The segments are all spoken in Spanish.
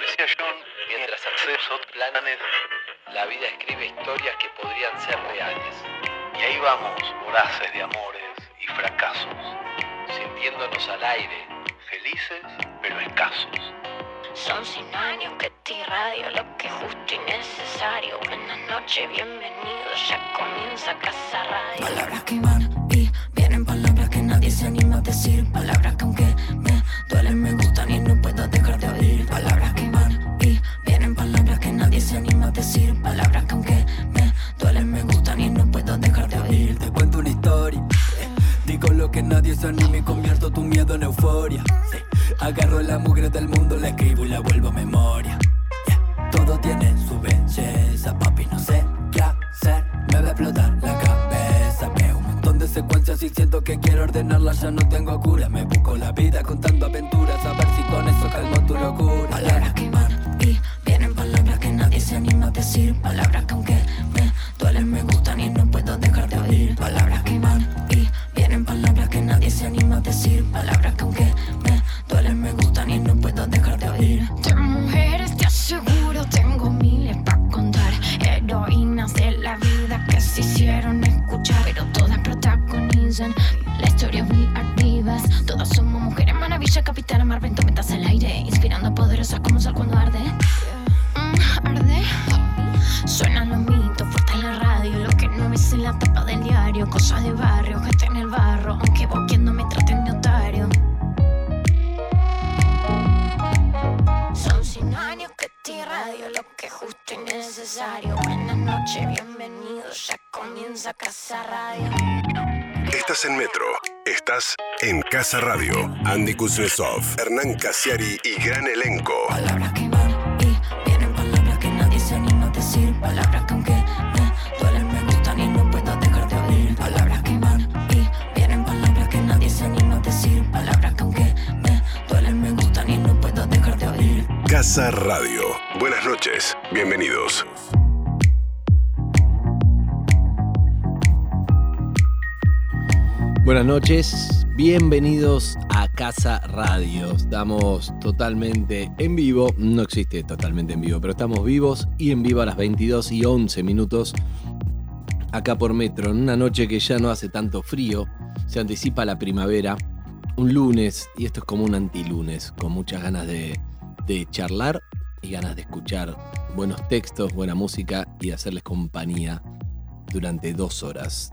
decía John, mientras accedes a otros planes, la vida escribe historias que podrían ser reales. Y ahí vamos, voraces de amores y fracasos, sintiéndonos al aire, felices pero escasos. Son cien años que te irradio lo que es justo y necesario. Buenas noches, bienvenidos, ya comienza Casa Radio. Palabras que van y vienen, palabras que nadie se anima a decir. Palabras que aunque anima y convierto tu miedo en euforia. sí. Agarro la mugre del mundo, la escribo y la vuelvo a memoria. Todo tiene su belleza, papi, no sé qué hacer. Me va a explotar la cabeza. Veo un montón de secuencias y siento que quiero ordenarlas. Ya no tengo cura, me busco la vida contando aventuras. A ver si con eso calmo tu locura. Palabras que van y vienen, palabras que nadie se anima a decir. Palabras que Casa Radio. Andy Kuznetsov, Hernán Casiari y gran elenco. Palabras que van y vienen, palabras que nadie se anima a decir. Palabras que aunque me duelen, me gustan y no puedo dejar de oír. Palabras que van y vienen, palabras que nadie se anima a decir. Palabras que aunque me duelen, me gustan y no puedo dejar de oír. Casa Radio. Buenas noches. Bienvenidos. Buenas noches, bienvenidos a Casa Radio. Estamos totalmente en vivo, no existe totalmente en vivo, pero estamos vivos y en vivo a las 22 y 11 minutos acá por Metro, en una noche que ya no hace tanto frío, se anticipa la primavera, un lunes, y esto es como un antilunes, con muchas ganas de, de charlar y ganas de escuchar buenos textos, buena música y hacerles compañía durante dos horas.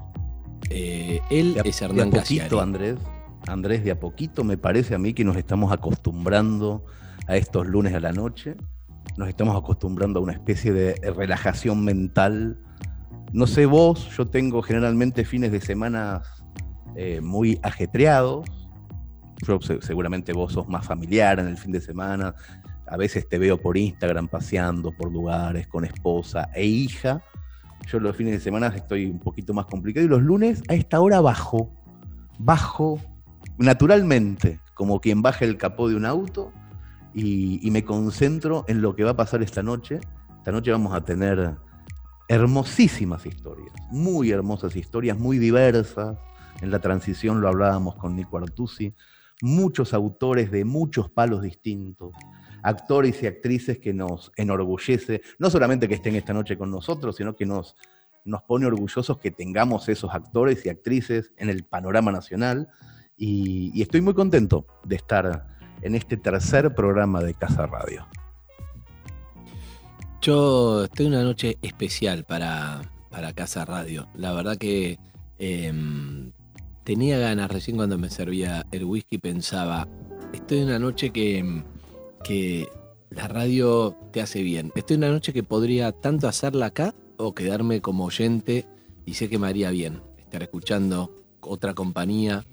Eh, él De a, de poquito, Casiari. Andrés. Andrés, de a poquito me parece a mí que nos estamos acostumbrando a estos lunes a la noche. Nos estamos acostumbrando a una especie de relajación mental. No sé vos, yo tengo generalmente fines de semana eh, muy ajetreados. Yo, se- seguramente vos sos más familiar en el fin de semana. A veces te veo por Instagram paseando por lugares con esposa e hija. Yo los fines de semana estoy un poquito más complicado y los lunes a esta hora bajo, bajo naturalmente, como quien baja el capó de un auto y, y me concentro en lo que va a pasar esta noche. Esta noche vamos a tener hermosísimas historias, muy hermosas historias, muy diversas. En la transición lo hablábamos con Nico Artusi, muchos autores de muchos palos distintos, actores y actrices que nos enorgullece, no solamente que estén esta noche con nosotros, sino que nos, nos pone orgullosos que tengamos esos actores y actrices en el panorama nacional. Y, estoy muy contento de estar en este tercer programa de Casa Radio. Yo estoy una noche especial para, para Casa Radio. La verdad que em, tenía ganas, recién cuando me servía el whisky pensaba, estoy en una noche que, em, que la radio te hace bien. Estoy en una noche que podría tanto hacerla acá o quedarme como oyente y sé que me haría bien estar escuchando otra compañía,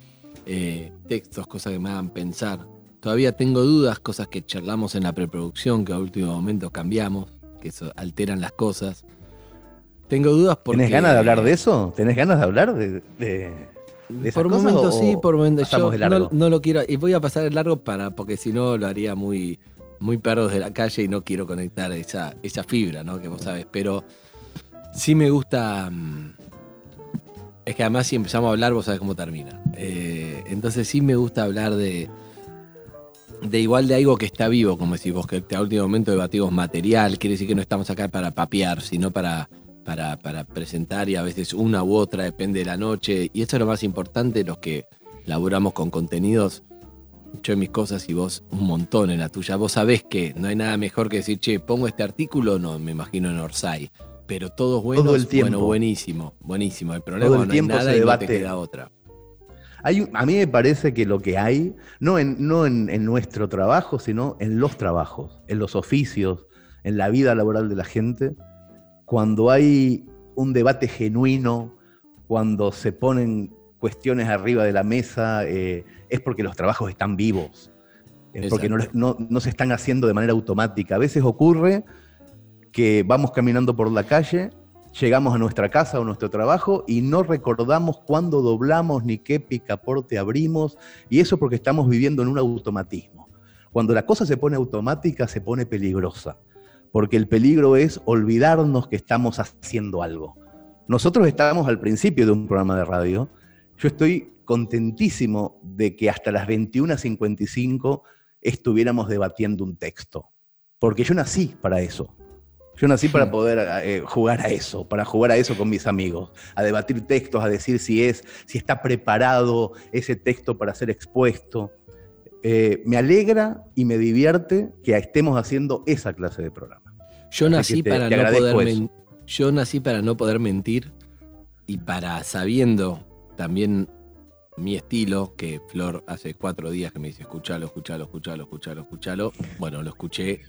eh, textos, cosas que me hagan pensar. Todavía tengo dudas, cosas que charlamos en la preproducción, que a último momento cambiamos, que eso alteran las cosas. Tengo dudas porque... ¿Tenés ganas de hablar de eso? ¿Tenés ganas de hablar de, de- de Por momentos sí, por momentos yo no lo quiero. Y voy a pasar el largo para, porque si no lo haría muy, muy perros de la calle y no quiero conectar esa, esa fibra, ¿no? Que vos sabes. Pero sí me gusta. mm, Es que además si empezamos a hablar, vos sabés cómo termina. Eh, entonces sí me gusta hablar de. de igual de algo que está vivo, como decís vos, que a último momento debatimos material, quiere decir que no estamos acá para papear, sino para, para, para presentar y a veces una u otra, depende de la noche. Y eso es lo más importante, los que laburamos con contenidos. Yo en mis cosas y vos un montón en la tuya. Vos sabés que no hay nada mejor que decir, che, pongo este artículo, no, me imagino en Orsay. Pero todos buenos, Todo el tiempo. bueno, buenísimo, buenísimo. El problema Todo el no hay tiempo nada se y no debate. te queda otra. Hay a mí me parece que lo que hay, no, en, no en, en nuestro trabajo, sino en los trabajos, en los oficios, en la vida laboral de la gente, cuando hay un debate genuino, cuando se ponen cuestiones arriba de la mesa, eh, es porque los trabajos están vivos, es porque no, Exacto. no- no se están haciendo de manera automática. A veces ocurre que vamos caminando por la calle, llegamos a nuestra casa o nuestro trabajo y no recordamos cuándo doblamos ni qué picaporte abrimos, y eso porque estamos viviendo en un automatismo. Cuando la cosa se pone automática, se pone peligrosa, porque el peligro es olvidarnos que estamos haciendo algo. Nosotros estábamos al principio de un programa de radio. Yo estoy contentísimo de que hasta las 21.55 estuviéramos debatiendo un texto, porque yo nací para eso. Yo nací para poder eh, jugar a eso, para jugar a eso con mis amigos, a debatir textos, a decir si es, si está preparado ese texto para ser expuesto. Eh, me alegra y me divierte que estemos haciendo esa clase de programa. Yo nací te- para te no poder yo nací para no poder mentir y para sabiendo también mi estilo, que Flor hace cuatro días que me dice escuchalo, escuchalo, escuchalo, escuchalo, escuchalo. Bueno, lo escuché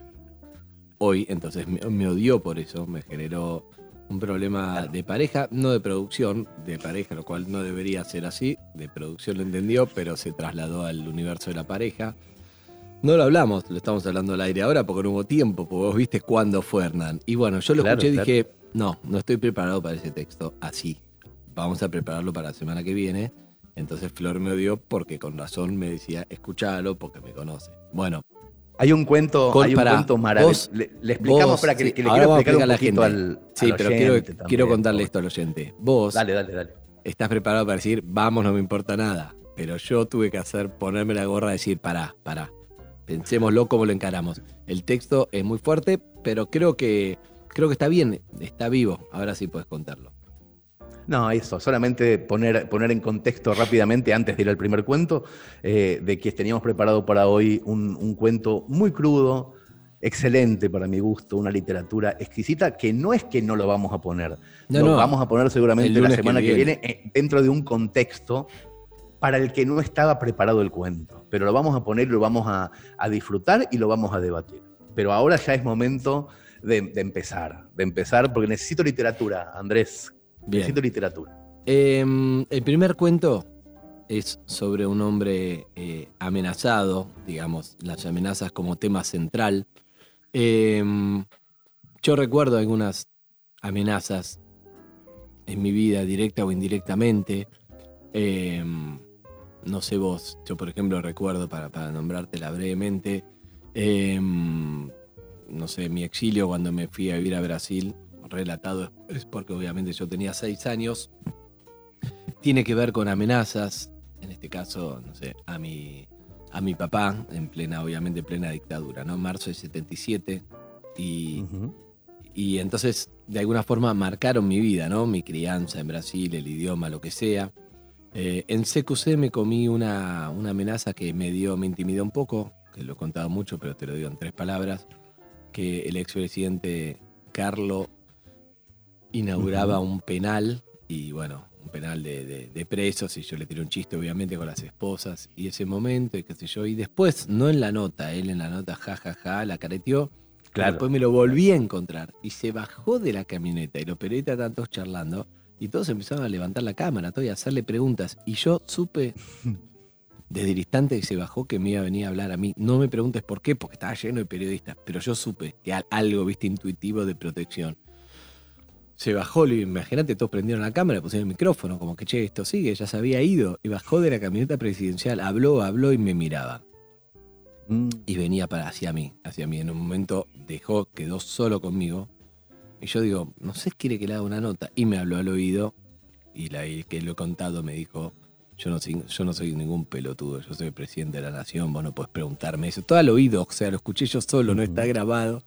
hoy, entonces me, me odió por eso, me generó un problema de pareja, no de producción, de pareja, lo cual no debería ser así. De producción lo entendió, pero se trasladó al universo de la pareja. No lo hablamos, lo estamos hablando al aire ahora porque no hubo tiempo, porque vos viste cuándo fue Hernán. Y bueno, yo lo Claro, escuché y claro. dije, no, no estoy preparado para ese texto así. Vamos a prepararlo para la semana que viene. Entonces Flor me odió porque con razón me decía, escuchalo porque me conoce. Bueno, Hay un cuento, hay un cuento maravilloso. vos- Le, le explicamos vos, para que, sí, que le quiero explicar un a la al, sí, al pero quiero, también. quiero contarle esto al oyente. Vos Dale, dale, dale. estás preparado para decir, vamos, no me importa nada. Pero yo tuve que hacer, ponerme la gorra y decir, pará, pará. Pensémoslo cómo lo encaramos. El texto es muy fuerte, pero creo que, creo que está bien, está vivo. Ahora sí puedes contarlo. No, eso, solamente poner, poner en contexto rápidamente, antes de ir al primer cuento, eh, de que teníamos preparado para hoy un, un cuento muy crudo, excelente para mi gusto, una literatura exquisita, que no es que no lo vamos a poner, No, lo no. vamos a poner seguramente la que semana que viene. viene, eh, dentro de un contexto para el que no estaba preparado el cuento, pero lo vamos a poner, lo vamos a, a disfrutar y lo vamos a debatir. Pero ahora ya es momento de, de empezar, de empezar, porque necesito literatura, Andrés, Bien. literatura. Eh, el primer cuento es sobre un hombre eh, amenazado, digamos, las amenazas como tema central. Eh, yo recuerdo algunas amenazas en mi vida, directa o indirectamente. Eh, no sé vos, yo por ejemplo recuerdo, para, para nombrártela brevemente, eh, no sé, mi exilio cuando me fui a vivir a Brasil, relatado es porque obviamente yo tenía seis años, tiene que ver con amenazas, en este caso, no sé, a mi, a mi papá, en plena, obviamente, plena dictadura, ¿no? Marzo del 77. Y, Ujú. y entonces, de alguna forma, marcaron mi vida, ¿no? Mi crianza en Brasil, el idioma, lo que sea. Eh, en CQC me comí una, una amenaza que me dio, me intimidó un poco, que lo he contado mucho, pero te lo digo en tres palabras, que el expresidente Carlo inauguraba un penal y bueno, un penal de, de- de presos y yo le tiré un chiste obviamente con las esposas y ese momento y qué sé yo. Y después, no en la nota, él en la nota jajaja, la careteó. Claro. Después me lo volví a encontrar y se bajó de la camioneta y los periodistas estaban todos charlando y todos empezaron a levantar la cámara, todo y a hacerle preguntas. Y yo supe desde el instante que se bajó que me iba a venir a hablar a mí. No me preguntes por qué, porque estaba lleno de periodistas, pero yo supe que al- algo, viste, intuitivo de protección. Se bajó, imagínate, todos prendieron la cámara, pusieron el micrófono, como que, che, esto sigue, ya se había ido. Y bajó de la camioneta presidencial, habló, habló y me miraba. Mm. Y venía para hacia mí, hacia mí. En un momento dejó, quedó solo conmigo. Y yo digo, no sé, quiere que le haga una nota. Y me habló al oído. Y la y que lo he contado me dijo, Yo no, soy, yo no soy ningún pelotudo, yo soy presidente de la nación, vos no podés preguntarme eso. Todo al oído, o sea, lo escuché yo solo, no está grabado.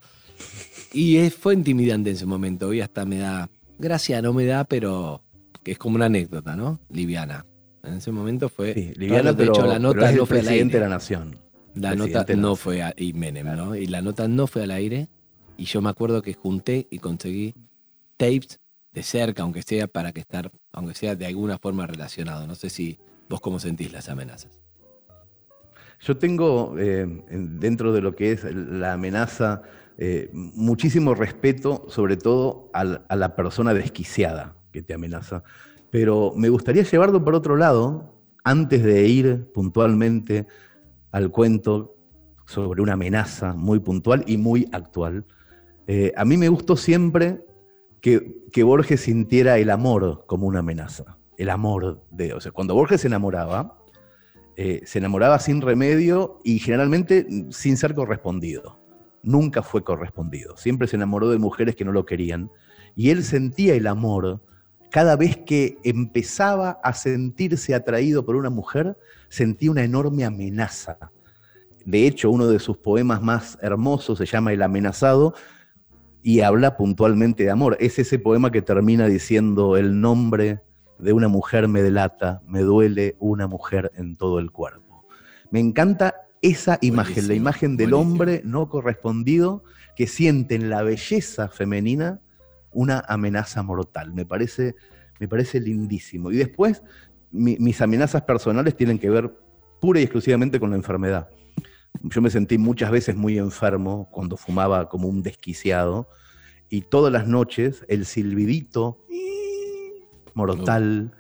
Y fue intimidante en ese momento, hoy hasta me da, gracia no me da, pero que es como una anécdota, ¿no? Liviana. En ese momento fue, Sí, liviana, de hecho la pero nota el no fue al aire. de la nación. La Presidente nota no nación. fue a, y Menem, ¿no? Y la nota no fue al aire. Y yo me acuerdo que junté y conseguí tapes de cerca, aunque sea para que estar, aunque sea de alguna forma relacionado. No sé si vos cómo sentís las amenazas. Yo tengo eh, en- dentro de lo que es la amenaza eh, muchísimo respeto, sobre todo a la persona desquiciada que te amenaza. Pero me gustaría llevarlo por otro lado, antes de ir puntualmente al cuento sobre una amenaza muy puntual y muy actual. Eh, a mí me gustó siempre que, que Borges sintiera el amor como una amenaza. El amor de. O sea, cuando Borges se enamoraba, eh, se enamoraba sin remedio y generalmente sin ser correspondido. Nunca fue correspondido. Siempre se enamoró de mujeres que no lo querían. Y él sentía el amor cada vez que empezaba a sentirse atraído por una mujer, sentía una enorme amenaza. De hecho, uno de sus poemas más hermosos se llama El amenazado y habla puntualmente de amor. Es ese poema que termina diciendo el nombre de una mujer me delata, me duele una mujer en todo el cuerpo. Me encanta esa imagen, la imagen del buenísimo. hombre no correspondido que siente en la belleza femenina una amenaza mortal. Me parece, me parece lindísimo. Y después, mi- mis amenazas personales tienen que ver pura y exclusivamente con la enfermedad. Yo me sentí muchas veces muy enfermo cuando fumaba como un desquiciado y todas las noches el silbidito mortal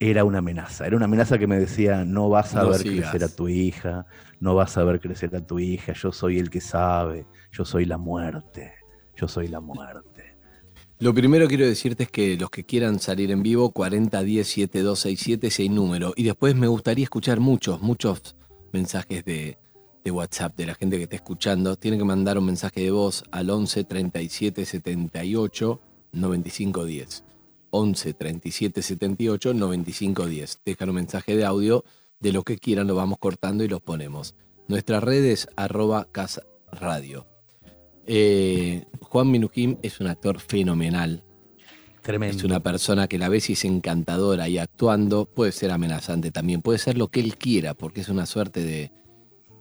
era una amenaza. Era una amenaza que me decía, no vas a No ver sigas. crecer a tu hija, no vas a ver crecer a tu hija, yo soy el que sabe, yo soy la muerte, yo soy la muerte. Lo primero quiero decirte es que los que quieran salir en vivo, 4010-7267 es el número. Y después me gustaría escuchar muchos, muchos mensajes de, de WhatsApp de la gente que está escuchando. Tienen que mandar un mensaje de voz al 11 37 78 95 10. 11 37 78 95 10. Dejan un mensaje de audio de lo que quieran, lo vamos cortando y los ponemos. Nuestras redes arroba casa radio. Eh, Juan Minujín es un actor fenomenal. Tremendo. Es una persona que la ves y es encantadora y actuando puede ser amenazante también. Puede ser lo que él quiera porque es una suerte de,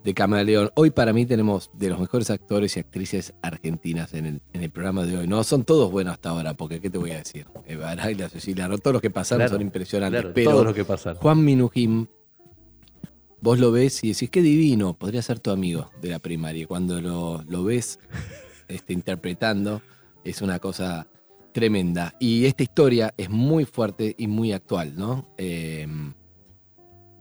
de camaleón. Hoy para mí tenemos de los mejores actores y actrices argentinas en el, en el programa de hoy. No, son todos buenos hasta ahora porque ¿qué te voy a decir? Arayla, Cecilia, Roth, todos los que pasaron Claro, son impresionantes. Claro, pero todo lo que pasa. Juan Minujín, vos lo ves y decís, qué divino, podría ser tu amigo de la primaria. Cuando lo, lo ves este, interpretando, es una cosa tremenda. Y esta historia es muy fuerte y muy actual, ¿no? Eh,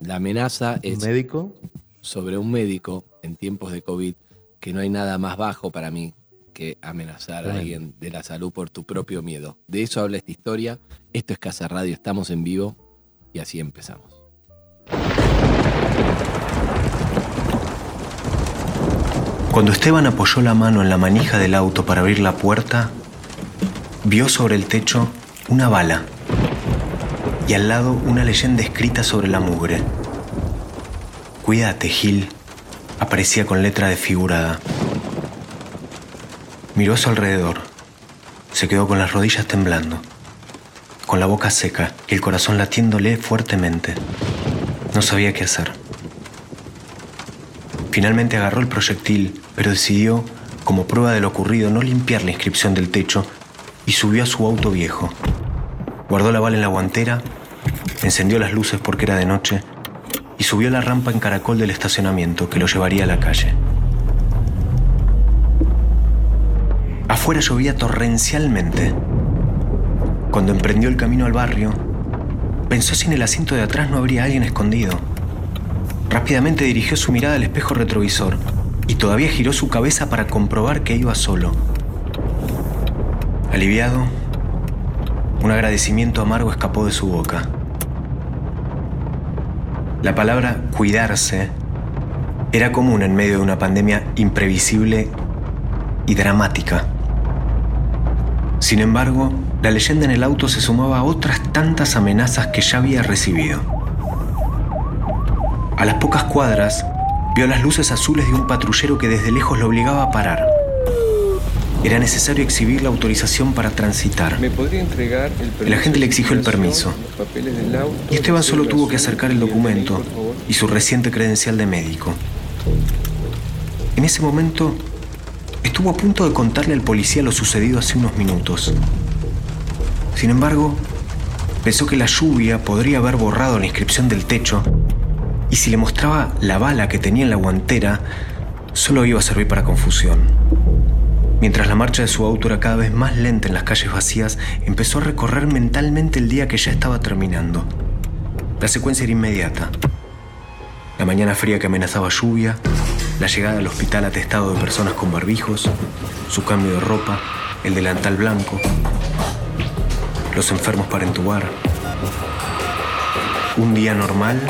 la amenaza ¿Un es médico? Sobre un médico en tiempos de COVID, que no hay nada más bajo para mí que amenazar a alguien de la salud por tu propio miedo. De eso habla esta historia. Esto es Casa Radio, estamos en vivo y así empezamos. Cuando Esteban apoyó la mano en la manija del auto para abrir la puerta, vio sobre el techo una bala y al lado una leyenda escrita sobre la mugre. Cuídate, Gil, aparecía con letra desfigurada. Miró a su alrededor. Se quedó con las rodillas temblando, con la boca seca y el corazón latiéndole fuertemente. No sabía qué hacer. Finalmente agarró el proyectil, pero decidió, como prueba de lo ocurrido, no limpiar la inscripción del techo y subió a su auto viejo. Guardó la bala en la guantera, encendió las luces porque era de noche y subió la rampa en caracol del estacionamiento que lo llevaría a la calle. Afuera llovía torrencialmente. Cuando emprendió el camino al barrio, pensó si en el asiento de atrás no habría alguien escondido. Rápidamente dirigió su mirada al espejo retrovisor y todavía giró su cabeza para comprobar que iba solo. Aliviado, un agradecimiento amargo escapó de su boca. La palabra cuidarse era común en medio de una pandemia imprevisible y dramática. Sin embargo, la leyenda en el auto se sumaba a otras tantas amenazas que ya había recibido. A las pocas cuadras, vio las luces azules de un patrullero que desde lejos lo obligaba a parar. Era necesario exhibir la autorización para transitar. ¿Me podría entregar el agente le exigió el permiso. auto, Y Esteban solo tuvo que acercar el documento y su reciente credencial de médico. En ese momento, estuvo a punto de contarle al policía lo sucedido hace unos minutos. Sin embargo, pensó que la lluvia podría haber borrado la inscripción del techo y si le mostraba la bala que tenía en la guantera, solo iba a servir para confusión. Mientras la marcha de su auto era cada vez más lenta en las calles vacías, empezó a recorrer mentalmente el día que ya estaba terminando. La secuencia era inmediata. La mañana fría que amenazaba lluvia, la llegada al hospital atestado de personas con barbijos, su cambio de ropa, el delantal blanco, los enfermos para entubar. Un día normal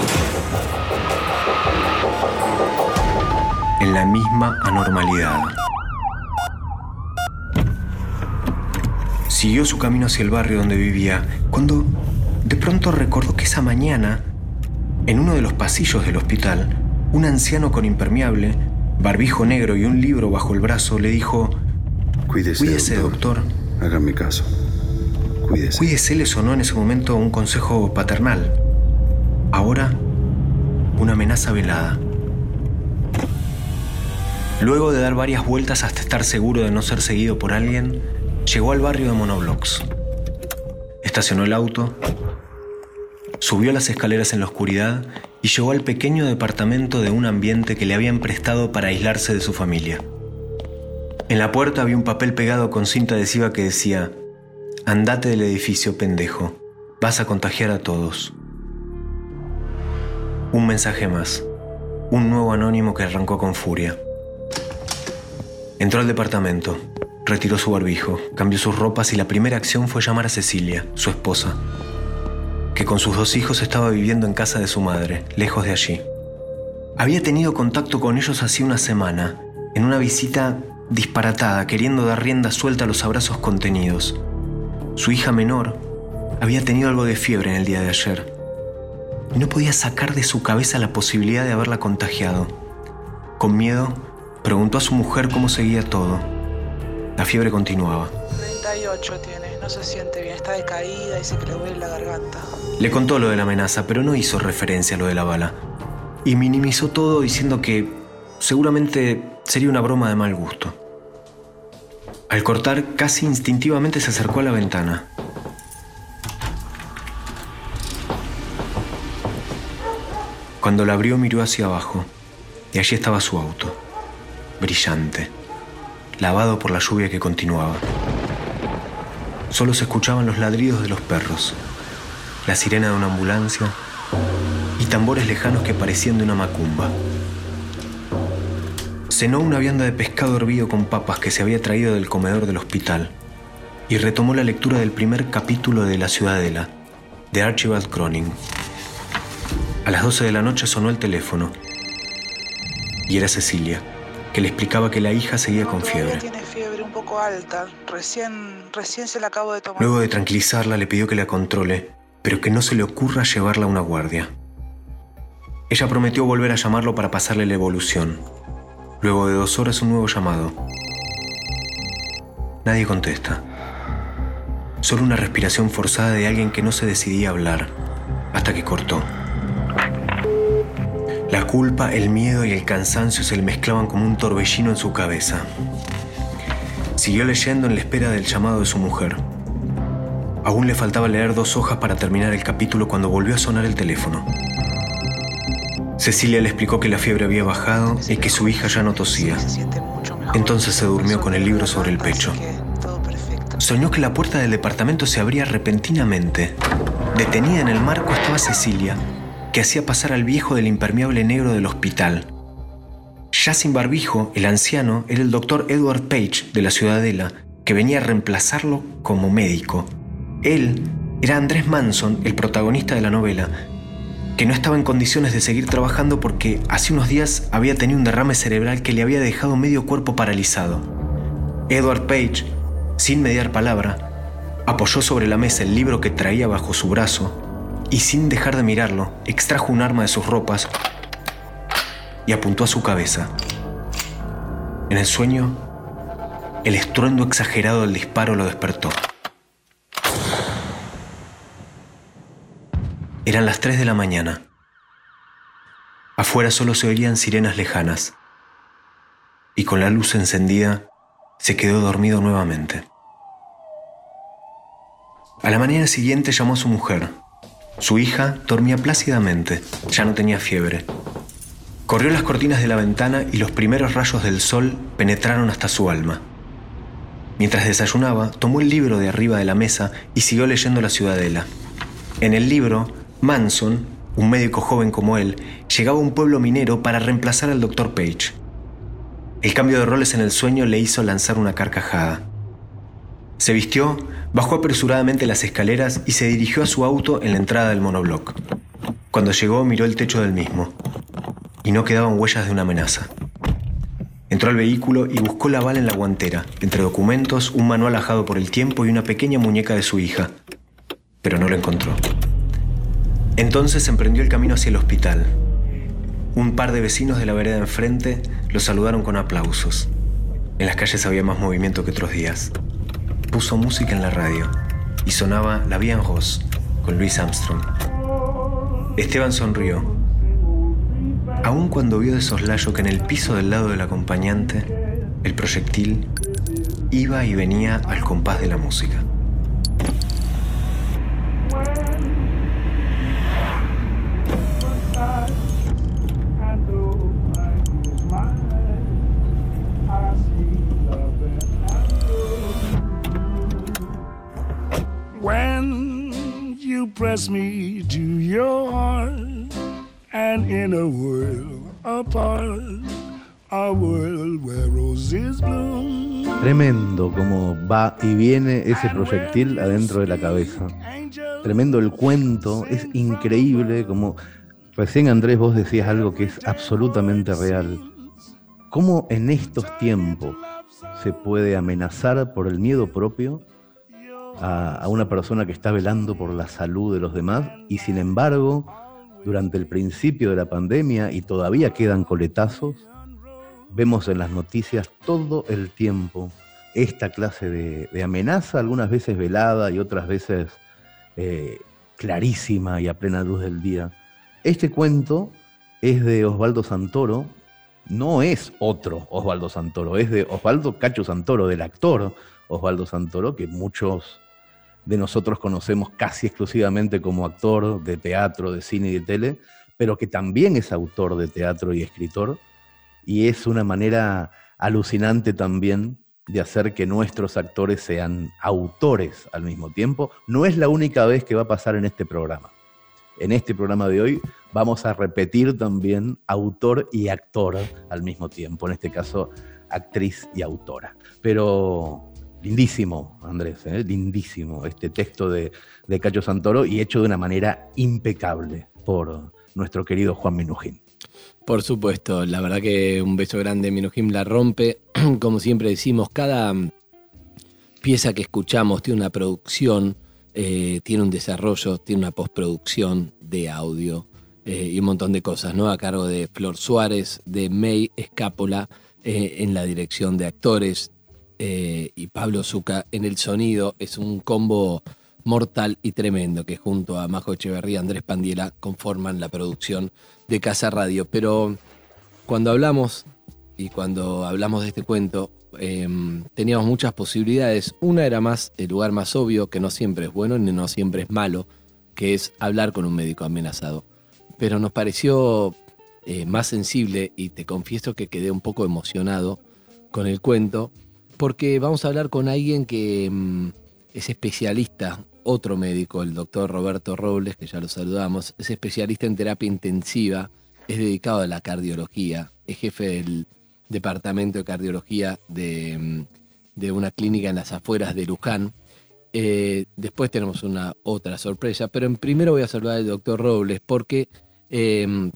en la misma anormalidad. Siguió su camino hacia el barrio donde vivía, cuando de pronto recordó que esa mañana, en uno de los pasillos del hospital, un anciano con impermeable, barbijo negro y un libro bajo el brazo le dijo, Cuídese, Cuídese, doctor. Hágame caso. Cuídese. Cuídese le sonó en ese momento un consejo paternal. Ahora, una amenaza velada. Luego de dar varias vueltas hasta estar seguro de no ser seguido por alguien, llegó al barrio de monoblocks. Estacionó el auto, subió las escaleras en la oscuridad y llegó al pequeño departamento de un ambiente que le habían prestado para aislarse de su familia. En la puerta había un papel pegado con cinta adhesiva que decía, Andate del edificio, pendejo. Vas a contagiar a todos. Un mensaje más. Un nuevo anónimo que arrancó con furia. Entró al departamento, retiró su barbijo, cambió sus ropas y la primera acción fue llamar a Cecilia, su esposa, que con sus dos hijos estaba viviendo en casa de su madre, lejos de allí. Había tenido contacto con ellos hacía una semana, en una visita disparatada, queriendo dar rienda suelta a los abrazos contenidos. Su hija menor había tenido algo de fiebre en el día de ayer y no podía sacar de su cabeza la posibilidad de haberla contagiado. Con miedo, preguntó a su mujer cómo seguía todo. La fiebre continuaba. 38 tiene, no se siente bien, está decaída, dice que le duele la garganta. Le contó lo de la amenaza, pero no hizo referencia a lo de la bala. Y minimizó todo diciendo que seguramente sería una broma de mal gusto. Al cortar, casi instintivamente se acercó a la ventana. Cuando la abrió miró hacia abajo y allí estaba su auto, brillante, lavado por la lluvia que continuaba. Solo se escuchaban los ladridos de los perros, la sirena de una ambulancia y tambores lejanos que parecían de una macumba. Cenó una vianda de pescado hervido con papas que se había traído del comedor del hospital y retomó la lectura del primer capítulo de La Ciudadela, de Archibald Cronin. A las 12 de la noche sonó el teléfono y era Cecilia, que le explicaba que la hija seguía con fiebre. tiene fiebre un poco alta, recién, recién se la acabo de tomar. Luego de tranquilizarla, le pidió que la controle, pero que no se le ocurra llevarla a una guardia. Ella prometió volver a llamarlo para pasarle la evolución. Luego de dos horas, un nuevo llamado. Nadie contesta. Solo una respiración forzada de alguien que no se decidía a hablar, hasta que cortó. La culpa, el miedo y el cansancio se le mezclaban como un torbellino en su cabeza. Siguió leyendo en la espera del llamado de su mujer. Aún le faltaba leer dos hojas para terminar el capítulo cuando volvió a sonar el teléfono. Cecilia le explicó que la fiebre había bajado y que su hija ya no tosía. Entonces se durmió con el libro sobre el pecho. Soñó que la puerta del departamento se abría repentinamente. Detenida en el marco estaba Cecilia, que hacía pasar al viejo del impermeable negro del hospital. Ya sin barbijo, el anciano era el doctor Edward Page de la Ciudadela, que venía a reemplazarlo como médico. Él era Andrés Manson, el protagonista de la novela, que no estaba en condiciones de seguir trabajando porque hace unos días había tenido un derrame cerebral que le había dejado medio cuerpo paralizado. Edward Page, sin mediar palabra, apoyó sobre la mesa el libro que traía bajo su brazo y sin dejar de mirarlo, extrajo un arma de sus ropas y apuntó a su cabeza. En el sueño, el estruendo exagerado del disparo lo despertó. Eran las 3 de la mañana. Afuera solo se oían sirenas lejanas. Y con la luz encendida, se quedó dormido nuevamente. A la mañana siguiente llamó a su mujer. Su hija dormía plácidamente, ya no tenía fiebre. Corrió las cortinas de la ventana y los primeros rayos del sol penetraron hasta su alma. Mientras desayunaba, tomó el libro de arriba de la mesa y siguió leyendo La Ciudadela. En el libro, Manson, un médico joven como él, llegaba a un pueblo minero para reemplazar al Dr. Page. El cambio de roles en el sueño le hizo lanzar una carcajada. Se vistió, bajó apresuradamente las escaleras y se dirigió a su auto en la entrada del monobloc. Cuando llegó miró el techo del mismo y no quedaban huellas de una amenaza. Entró al vehículo y buscó la bala en la guantera, entre documentos, un manual ajado por el tiempo y una pequeña muñeca de su hija, pero no lo encontró. Entonces emprendió el camino hacia el hospital. Un par de vecinos de la vereda enfrente lo saludaron con aplausos. En las calles había más movimiento que otros días. Puso música en la radio y sonaba La Vie en Rose con Louis Armstrong. Esteban sonrió, aun cuando vio de soslayo que en el piso del lado del acompañante, el proyectil iba y venía al compás de la música. When you press me to your heart, and in a world apart, a world where roses bloom. Tremendo como va y viene ese proyectil adentro de la cabeza. Tremendo el cuento, es increíble como recién Andrés vos decías algo que es absolutamente real. ¿Cómo en estos tiempos se puede amenazar por el miedo propio a, una persona que está velando por la salud de los demás y sin embargo durante el principio de la pandemia y todavía quedan coletazos, vemos en las noticias todo el tiempo esta clase de, de amenaza, algunas veces velada y otras veces eh, clarísima y a plena luz del día. Este cuento es de Osvaldo Santoro, no es otro Osvaldo Santoro, es de Osvaldo Cacho Santoro, del actor Osvaldo Santoro, que muchos de nosotros conocemos casi exclusivamente como actor de teatro, de cine y de tele, pero que también es autor de teatro y escritor, y es una manera alucinante también de hacer que nuestros actores sean autores al mismo tiempo. No es la única vez que va a pasar en este programa. En este programa de hoy vamos a repetir también autor y actor al mismo tiempo, en este caso actriz y autora. Pero Lindísimo, Andrés, ¿eh? lindísimo este texto de, de Cacho Santoro y hecho de una manera impecable por nuestro querido Juan Minujín. Por supuesto, la verdad que un beso grande, Minujín la rompe. Como siempre decimos, cada pieza que escuchamos tiene una producción, eh, tiene un desarrollo, tiene una postproducción de audio eh, y un montón de cosas, ¿no? A cargo de Flor Suárez, de May Escápola en la dirección de actores, eh, y Pablo Zuca en el sonido. Es un combo mortal y tremendo que junto a Majo Echeverría y Andrés Pandiela conforman la producción de Casa Radio. Pero cuando hablamos y cuando hablamos de este cuento, eh, teníamos muchas posibilidades. Una era más el lugar más obvio, que no siempre es bueno ni no siempre es malo, que es hablar con un médico amenazado. Pero nos pareció eh, más sensible y te confieso que quedé un poco emocionado con el cuento porque vamos a hablar con alguien que mm, es especialista, otro médico, el doctor Roberto Robles, que ya lo saludamos, es especialista en terapia intensiva, es dedicado a la cardiología, es jefe del departamento de cardiología de, mm, de una clínica en las afueras de Luján. Eh, después tenemos una otra sorpresa, pero en primero voy a saludar al doctor Robles porque eh,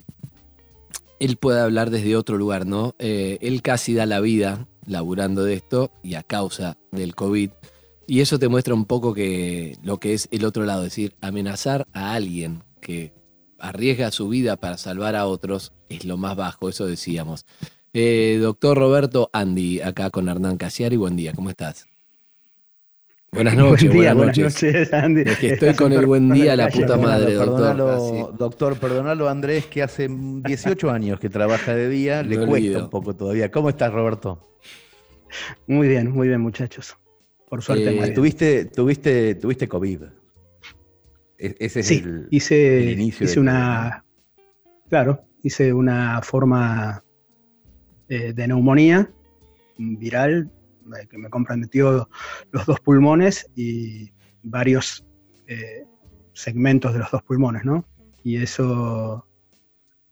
él puede hablar desde otro lugar, ¿no? Eh, él casi da la vida laburando de esto y a causa del COVID. Y eso te muestra un poco que lo que es el otro lado, es decir, amenazar a alguien que arriesga su vida para salvar a otros es lo más bajo, eso decíamos. Eh, doctor Roberto Andy, acá con Hernán Casiari, buen día, ¿cómo estás? Buenas noches, Buen día, buenas buenas noches. noches, Andy. Es que estoy Estás con el buen día, la puta madre, Perdónalo, doctor. perdónalo, Así. doctor, perdonalo Andrés, que hace 18 años que trabaja de día, le Me cuesta olvido. un poco todavía. ¿Cómo estás, Roberto? Muy bien, muy bien, muchachos. Por suerte, Eh. Tuviste, tuviste, tuviste COVID. E- ese es Sí, el, hice, el inicio hice una. Claro, hice una forma eh, de neumonía viral que me comprometió los dos pulmones y varios eh, segmentos de los dos pulmones, ¿no? Y eso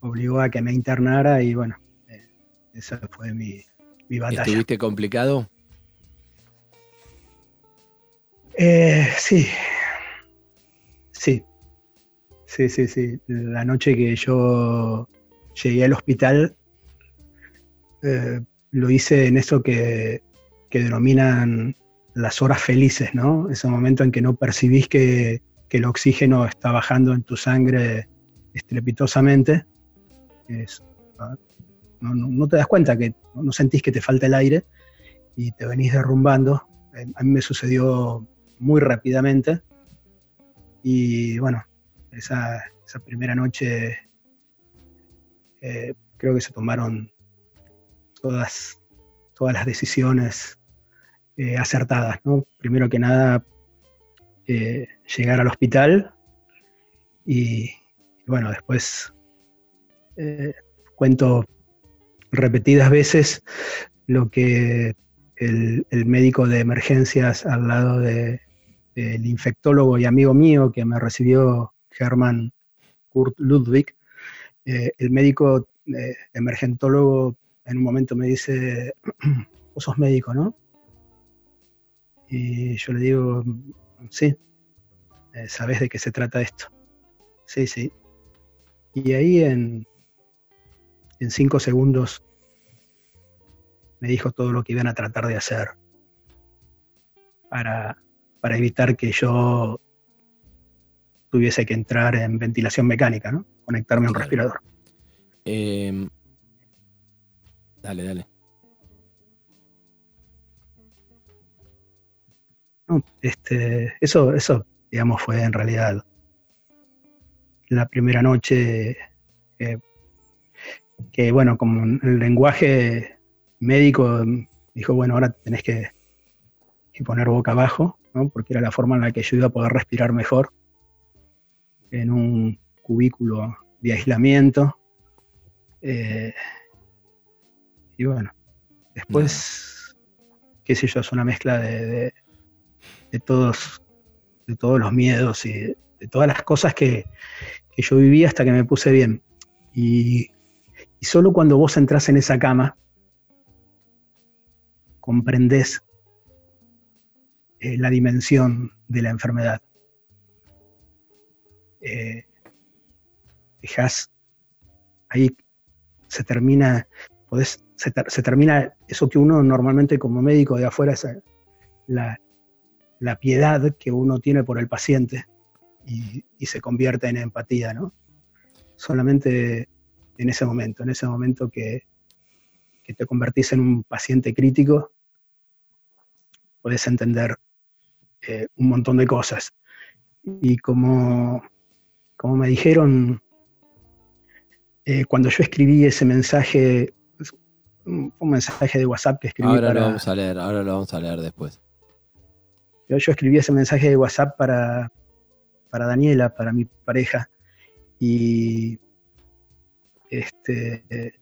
obligó a que me internara y bueno, eh, esa fue mi, mi batalla. ¿Estuviste complicado? Eh, sí, sí, sí, sí, sí. La noche que yo llegué al hospital, eh, lo hice en eso que, que denominan las horas felices, ¿no? Ese momento en que no percibís que, que el oxígeno está bajando en tu sangre estrepitosamente. Es, ah, no, te das cuenta, que no no sentís que te falta el aire y te venís derrumbando. Eh, A mí me sucedió muy rápidamente. Y bueno, esa, esa primera noche eh, creo que se tomaron todas, todas las decisiones eh, acertadas. ¿no? Primero que nada, eh, llegar al hospital y, bueno, después eh, cuento repetidas veces lo que el, médico de emergencias al lado de, del infectólogo y amigo mío que me recibió, Germán Kurt Ludwig, el médico emergentólogo en un momento me dice, vos sos médico, ¿no? Y yo le digo, sí, eh, ¿sabés de qué se trata esto? Sí, sí. Y ahí en, en cinco segundos me dijo todo lo que iban a tratar de hacer para, para evitar que yo tuviese que entrar en ventilación mecánica, ¿no? Conectarme a un respirador. Eh, dale, dale. No, este, eso, eso, digamos, fue en realidad la primera noche que, bueno, como el lenguaje médico dijo, bueno, ahora tenés que, poner boca abajo, ¿no? porque era la forma en la que yo iba a poder respirar mejor en un cubículo de aislamiento. Eh, y bueno, después, qué sé yo, es una mezcla de- de todos, de todos los miedos y de, todas las cosas que, que yo viví hasta que me puse bien. Y, solo cuando vos entras en esa cama, comprendés eh, la dimensión de la enfermedad. Eh, dejás, ahí se termina, se, ter- se termina eso que uno normalmente como médico de afuera, esa- la, la piedad que uno tiene por el paciente y, y se convierte en empatía, ¿no? Solamente en ese momento, en ese momento que, que te convertís en un paciente crítico, puedes entender eh, un montón de cosas. Y como, como me dijeron, eh, cuando yo escribí ese mensaje, un un mensaje de WhatsApp que escribí Ahora para, lo vamos a leer, ahora lo vamos a leer después. Yo, yo escribí ese mensaje de WhatsApp para, para Daniela, para mi pareja, y este eh,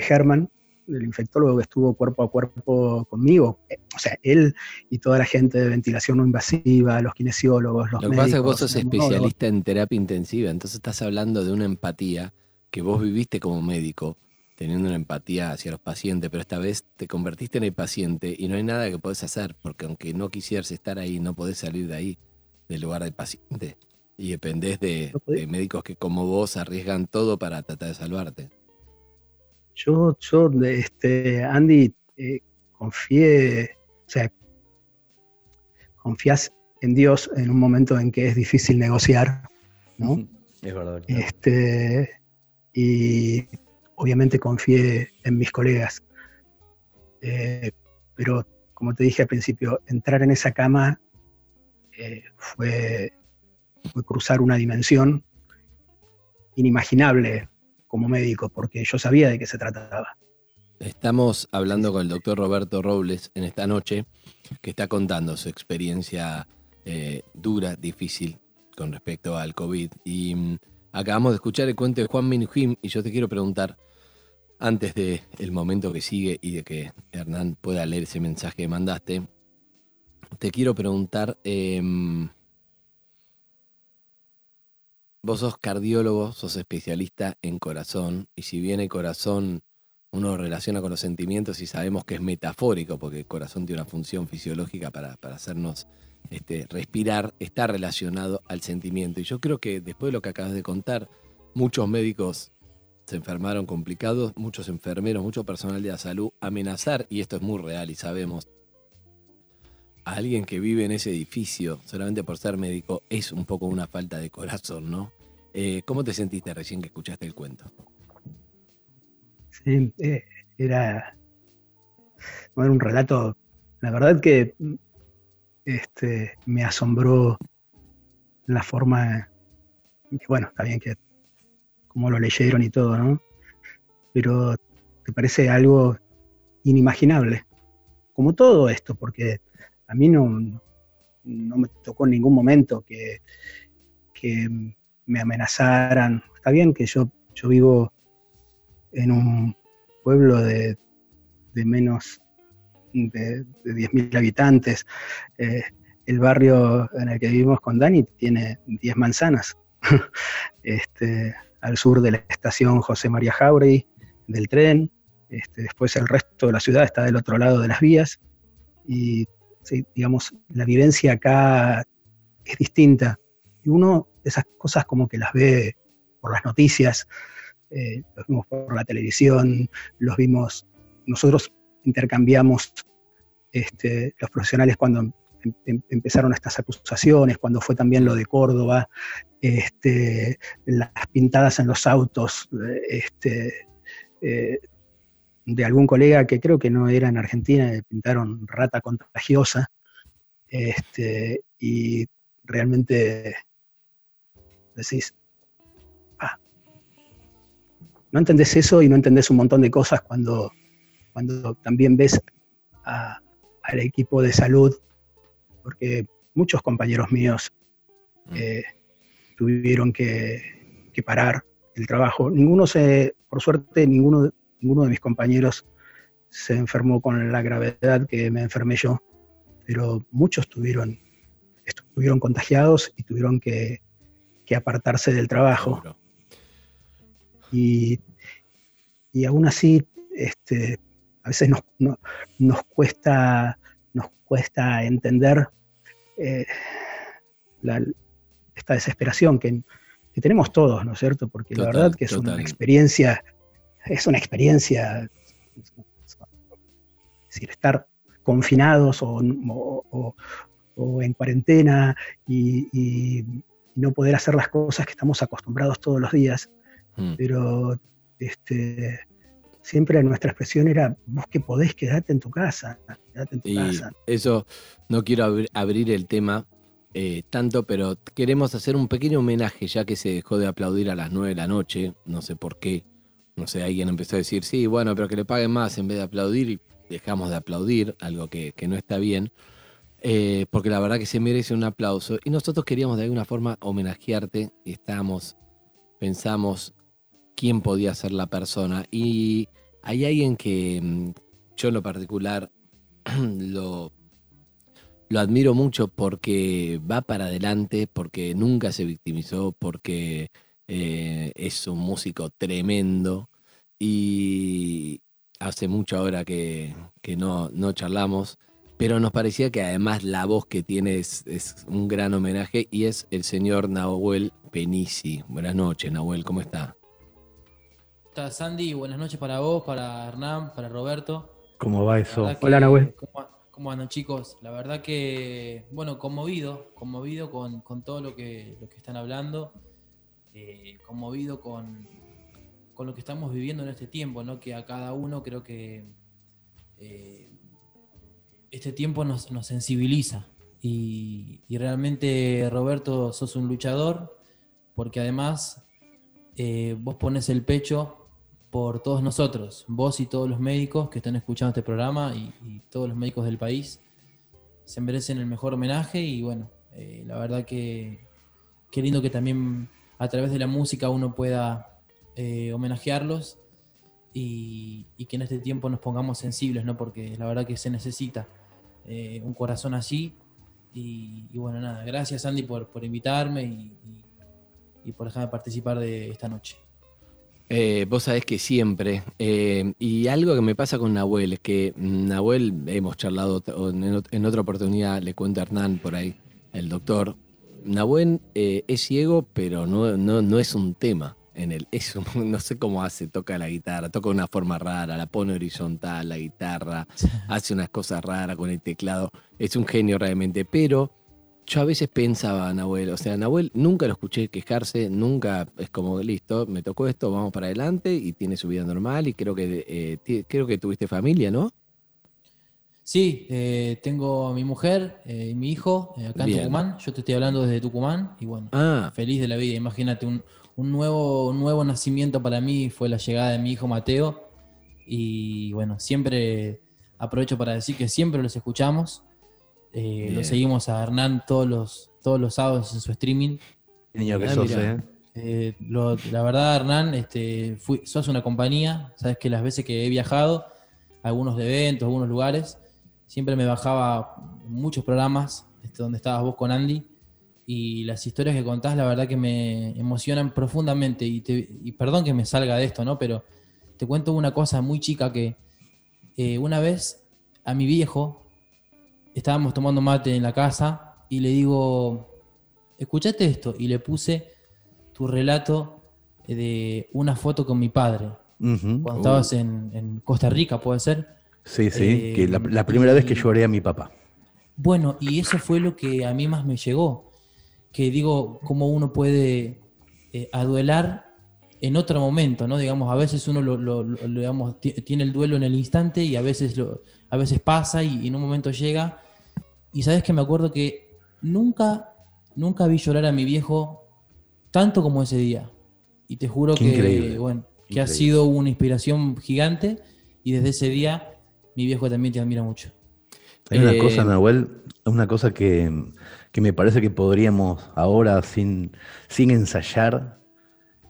Germán, el infectólogo que estuvo cuerpo a cuerpo conmigo, eh, o sea, él y toda la gente de ventilación no invasiva, los kinesiólogos, los Lo que médicos, pasa es que vos sos especialista en terapia intensiva, entonces estás hablando de una empatía que vos viviste como médico, teniendo una empatía hacia los pacientes, pero esta vez te convertiste en el paciente y no hay nada que podés hacer, porque aunque no quisieras estar ahí, no podés salir de ahí, del lugar del paciente. Y dependés de, de médicos que como vos arriesgan todo para tratar de salvarte. Yo, yo, este, Andy, eh, confié, o sea, confías en Dios en un momento en que es difícil negociar, ¿no? Es verdad. Este, y obviamente confié en mis colegas. Eh, pero como te dije al principio, entrar en esa cama eh, fue, cruzar una dimensión inimaginable como médico, porque yo sabía de qué se trataba. Estamos hablando con el doctor Roberto Robles en esta noche, que está contando su experiencia eh, dura, difícil con respecto al COVID. Y mm, acabamos de escuchar el cuento de Juan Minujín y yo te quiero preguntar, antes del el momento que sigue y de que Hernán pueda leer ese mensaje que mandaste, te quiero preguntar, em, vos sos cardiólogo, sos especialista en corazón, y si bien el corazón uno relaciona con los sentimientos y sabemos que es metafórico, porque el corazón tiene una función fisiológica para, para hacernos este, respirar, está relacionado al sentimiento. Y yo creo que después de lo que acabas de contar, muchos médicos se enfermaron complicados, muchos enfermeros, mucho personal de la salud, amenazar, y esto es muy real y sabemos, a alguien que vive en ese edificio solamente por ser médico es un poco una falta de corazón, ¿no? Eh, ¿Cómo te sentiste recién que escuchaste el cuento? Sí, eh, era, era un relato, la verdad que este, me asombró la forma, bueno, está bien que como lo leyeron y todo, ¿no? Pero te parece algo inimaginable, como todo esto, porque a mí no, no me tocó en ningún momento que, que me amenazaran. Está bien que yo, yo vivo en un pueblo de, menos de, 10.000 habitantes. Eh, el barrio en el que vivimos con Dani tiene 10 manzanas. este, al sur de la estación José María Jauregui del tren. Este, después el resto de la ciudad está del otro lado de las vías. Y digamos, la vivencia acá es distinta. Y uno esas cosas como que las ve por las noticias, eh, los vimos por la televisión, los vimos, nosotros intercambiamos este, los profesionales cuando em, em, empezaron estas acusaciones, cuando fue también lo de Córdoba, este, las pintadas en los autos este, eh, de algún colega que creo que no era en Argentina, pintaron rata contagiosa, este, y realmente decís, no entendés eso y no entendés un montón de cosas cuando, cuando también ves al equipo de salud, porque muchos compañeros míos mm. eh, tuvieron que, parar el trabajo. Ninguno se, por suerte, ninguno, ninguno de mis compañeros se enfermó con la gravedad que me enfermé yo, pero muchos tuvieron, estuvieron contagiados y tuvieron que, que apartarse del trabajo. Y, y aún así, este, a veces nos, nos, cuesta, nos cuesta entender eh, esta desesperación que, tenemos todos, ¿no es cierto? Porque la verdad que es una experiencia, es una experiencia, es decir, estar confinados o, en cuarentena y, no poder hacer las cosas que estamos acostumbrados todos los días, Mm. Pero este, siempre nuestra expresión era, vos que podés, quedarte en tu casa. en tu y Eso, no quiero abrir el tema eh, tanto, pero queremos hacer un pequeño homenaje, ya que se dejó de aplaudir a las 9 de la noche, no sé por qué. No sé, alguien empezó a decir, sí, bueno, pero que le paguen más en vez de aplaudir y dejamos de aplaudir, algo que, no está bien. Eh, porque la verdad que se merece un aplauso. Y nosotros queríamos de alguna forma homenajearte y estábamos, pensamos quién podía ser la persona. Y hay alguien que mm, yo en lo particular lo, lo admiro mucho porque va para adelante, porque nunca se victimizó, porque eh, es un músico tremendo y hace mucho ahora que, no, no, charlamos, pero nos parecía que además la voz que tiene es, es, un gran homenaje y es el señor Nahuel Penisi. Buenas noches, Nahuel, ¿cómo está? Sandy? Buenas noches para vos, para Hernán, para Roberto. ¿Cómo va eso? Hola, Nahuel. ¿cómo, andan, chicos? La verdad que, bueno, conmovido, conmovido con, todo lo que, lo que están hablando. eh, conmovido con, con lo que estamos viviendo en este tiempo, ¿no? Que a cada uno creo que eh, este tiempo nos, nos sensibiliza. Y, y realmente, Roberto, sos un luchador, porque además eh, vos pones el pecho por todos nosotros, vos y todos los médicos que están escuchando este programa y, todos los médicos del país se merecen el mejor homenaje y bueno, eh, la verdad que qué lindo que también a través de la música uno pueda eh, homenajearlos y, que en este tiempo nos pongamos sensibles, ¿no? Porque la verdad que se necesita eh, un corazón así y, bueno, nada, gracias Andy por, por invitarme y por dejarme participar de esta noche. Eh, vos sabés que siempre. eh, y algo que me pasa con Nahuel es que Nahuel, hemos charlado en, ot- en otra oportunidad, le cuento a Hernán por ahí, el doctor. Nahuel eh, es ciego, pero no, no, no es un tema en él. Es un- no sé cómo hace, toca la guitarra, toca de una forma rara, la pone horizontal, la guitarra, hace unas cosas raras con el teclado. Es un genio realmente, pero yo a veces pensaba, Nahuel, o sea, Nahuel nunca lo escuché quejarse, nunca es como, listo, me tocó esto, vamos para adelante y tiene su vida normal y creo que, eh, creo que tuviste familia, ¿no? Sí, eh, tengo a mi mujer eh, y mi hijo acá en Bien. Tucumán. Yo te estoy hablando desde Tucumán y bueno, Ah. feliz de la vida. Imagínate, un, un nuevo, un nuevo nacimiento para mí fue la llegada de mi hijo Mateo. Y bueno, siempre aprovecho para decir que siempre los escuchamos. Eh, lo seguimos a Hernán todos los, todos los sábados en su streaming. Niño que sos, ¿eh? Eh, lo- la verdad, Hernán, este, fui- sos una compañía. Sabes que las veces que he viajado, a algunos eventos, a algunos lugares, siempre me bajaba muchos programas este, donde estabas vos con Andy. Y las historias que contás, la verdad que me emocionan profundamente. Y, te- y perdón que me salga de esto, ¿no? Pero te cuento una cosa muy chica que eh, una vez a mi viejo estábamos tomando mate en la casa y le digo, escuchate esto. Y le puse tu relato de una foto con mi padre. Ujú. Cuando estabas en, en Costa Rica, ¿puede ser? Sí, sí, Eh, que la, la primera vez que lloré a mi papá. Bueno, y eso fue lo que a mí más me llegó. Que digo, cómo uno puede eh, aduelar en otro momento, ¿no? Digamos, a veces uno lo, lo- lo- digamos, ti- tiene el duelo en el instante y a veces, lo, a veces pasa y, y en un momento llega. Y sabes que me acuerdo que nunca, nunca vi llorar a mi viejo tanto como ese día. Y te juro Qué que, increíble, bueno, que ha sido una inspiración gigante y desde ese día mi viejo también te admira mucho. Hay una Eh, cosa, Nahuel, una cosa que, que me parece que podríamos ahora, sin, sin ensayar,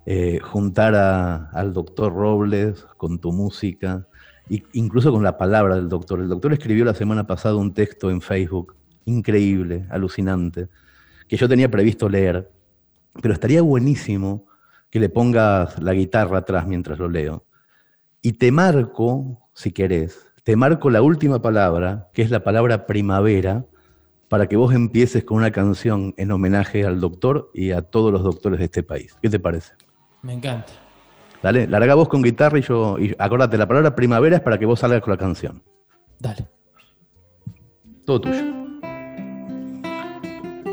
eh, juntar a- al doctor Robles con tu música, e incluso con la palabra del doctor. El doctor escribió la semana pasada un texto en Facebook, increíble, alucinante, que yo tenía previsto leer, pero estaría buenísimo que le pongas la guitarra atrás mientras lo leo. Y te marco, si querés, te marco la última palabra, que es la palabra primavera, para que vos empieces con una canción en homenaje al doctor y a todos los doctores de este país. ¿Qué te parece? Me encanta. Dale, larga vos con guitarra y yo. Y acordate, la palabra primavera es para que vos salgas con la canción. Dale. Todo tuyo.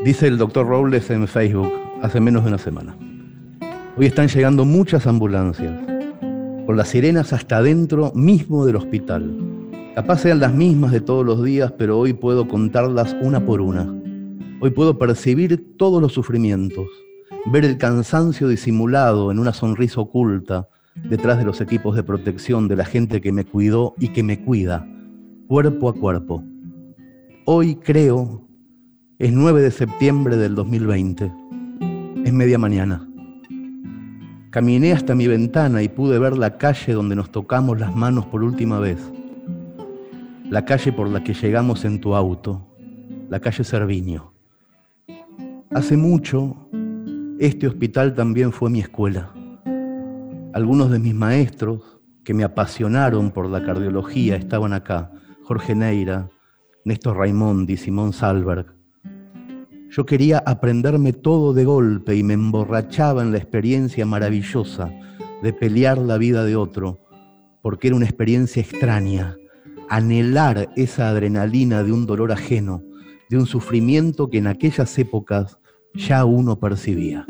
Dice el doctor Robles en Facebook hace menos de una semana. Hoy están llegando muchas ambulancias, con las sirenas hasta adentro mismo del hospital. Capaz sean las mismas de todos los días, pero hoy puedo contarlas una por una. Hoy puedo percibir todos los sufrimientos, ver el cansancio disimulado en una sonrisa oculta detrás de los equipos de protección de la gente que me cuidó y que me cuida, cuerpo a cuerpo. Hoy creo es 9 de septiembre del 2020. Es media mañana. Caminé hasta mi ventana y pude ver la calle donde nos tocamos las manos por última vez. La calle por la que llegamos en tu auto. La calle Cerviño. Hace mucho, este hospital también fue mi escuela. Algunos de mis maestros que me apasionaron por la cardiología estaban acá. Jorge Neira, Néstor Raimondi, Simón Salberg. Yo quería aprenderme todo de golpe y me emborrachaba en la experiencia maravillosa de pelear la vida de otro, porque era una experiencia extraña, anhelar esa adrenalina de un dolor ajeno, de un sufrimiento que en aquellas épocas ya uno percibía.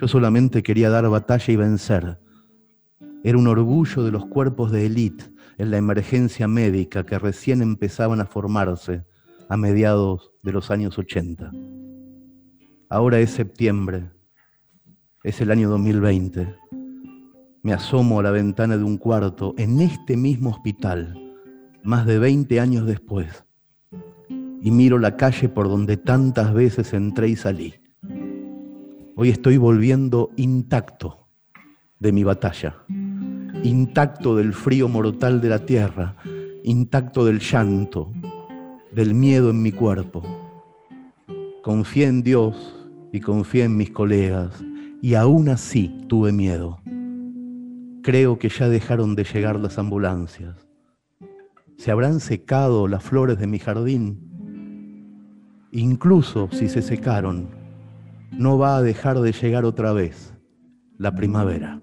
Yo solamente quería dar batalla y vencer. Era un orgullo de los cuerpos de élite en la emergencia médica que recién empezaban a formarse a mediados de los años 80. Ahora es septiembre, es el año 2020. Me asomo a la ventana de un cuarto en este mismo hospital, más de 20 años después, y miro la calle por donde tantas veces entré y salí. Hoy estoy volviendo intacto de mi batalla, intacto del frío mortal de la tierra, intacto del llanto, del miedo en mi cuerpo. Confié en Dios y confié en mis colegas y aún así tuve miedo. Creo que ya dejaron de llegar las ambulancias. ¿Se habrán secado las flores de mi jardín? Incluso si se secaron, no va a dejar de llegar otra vez la primavera.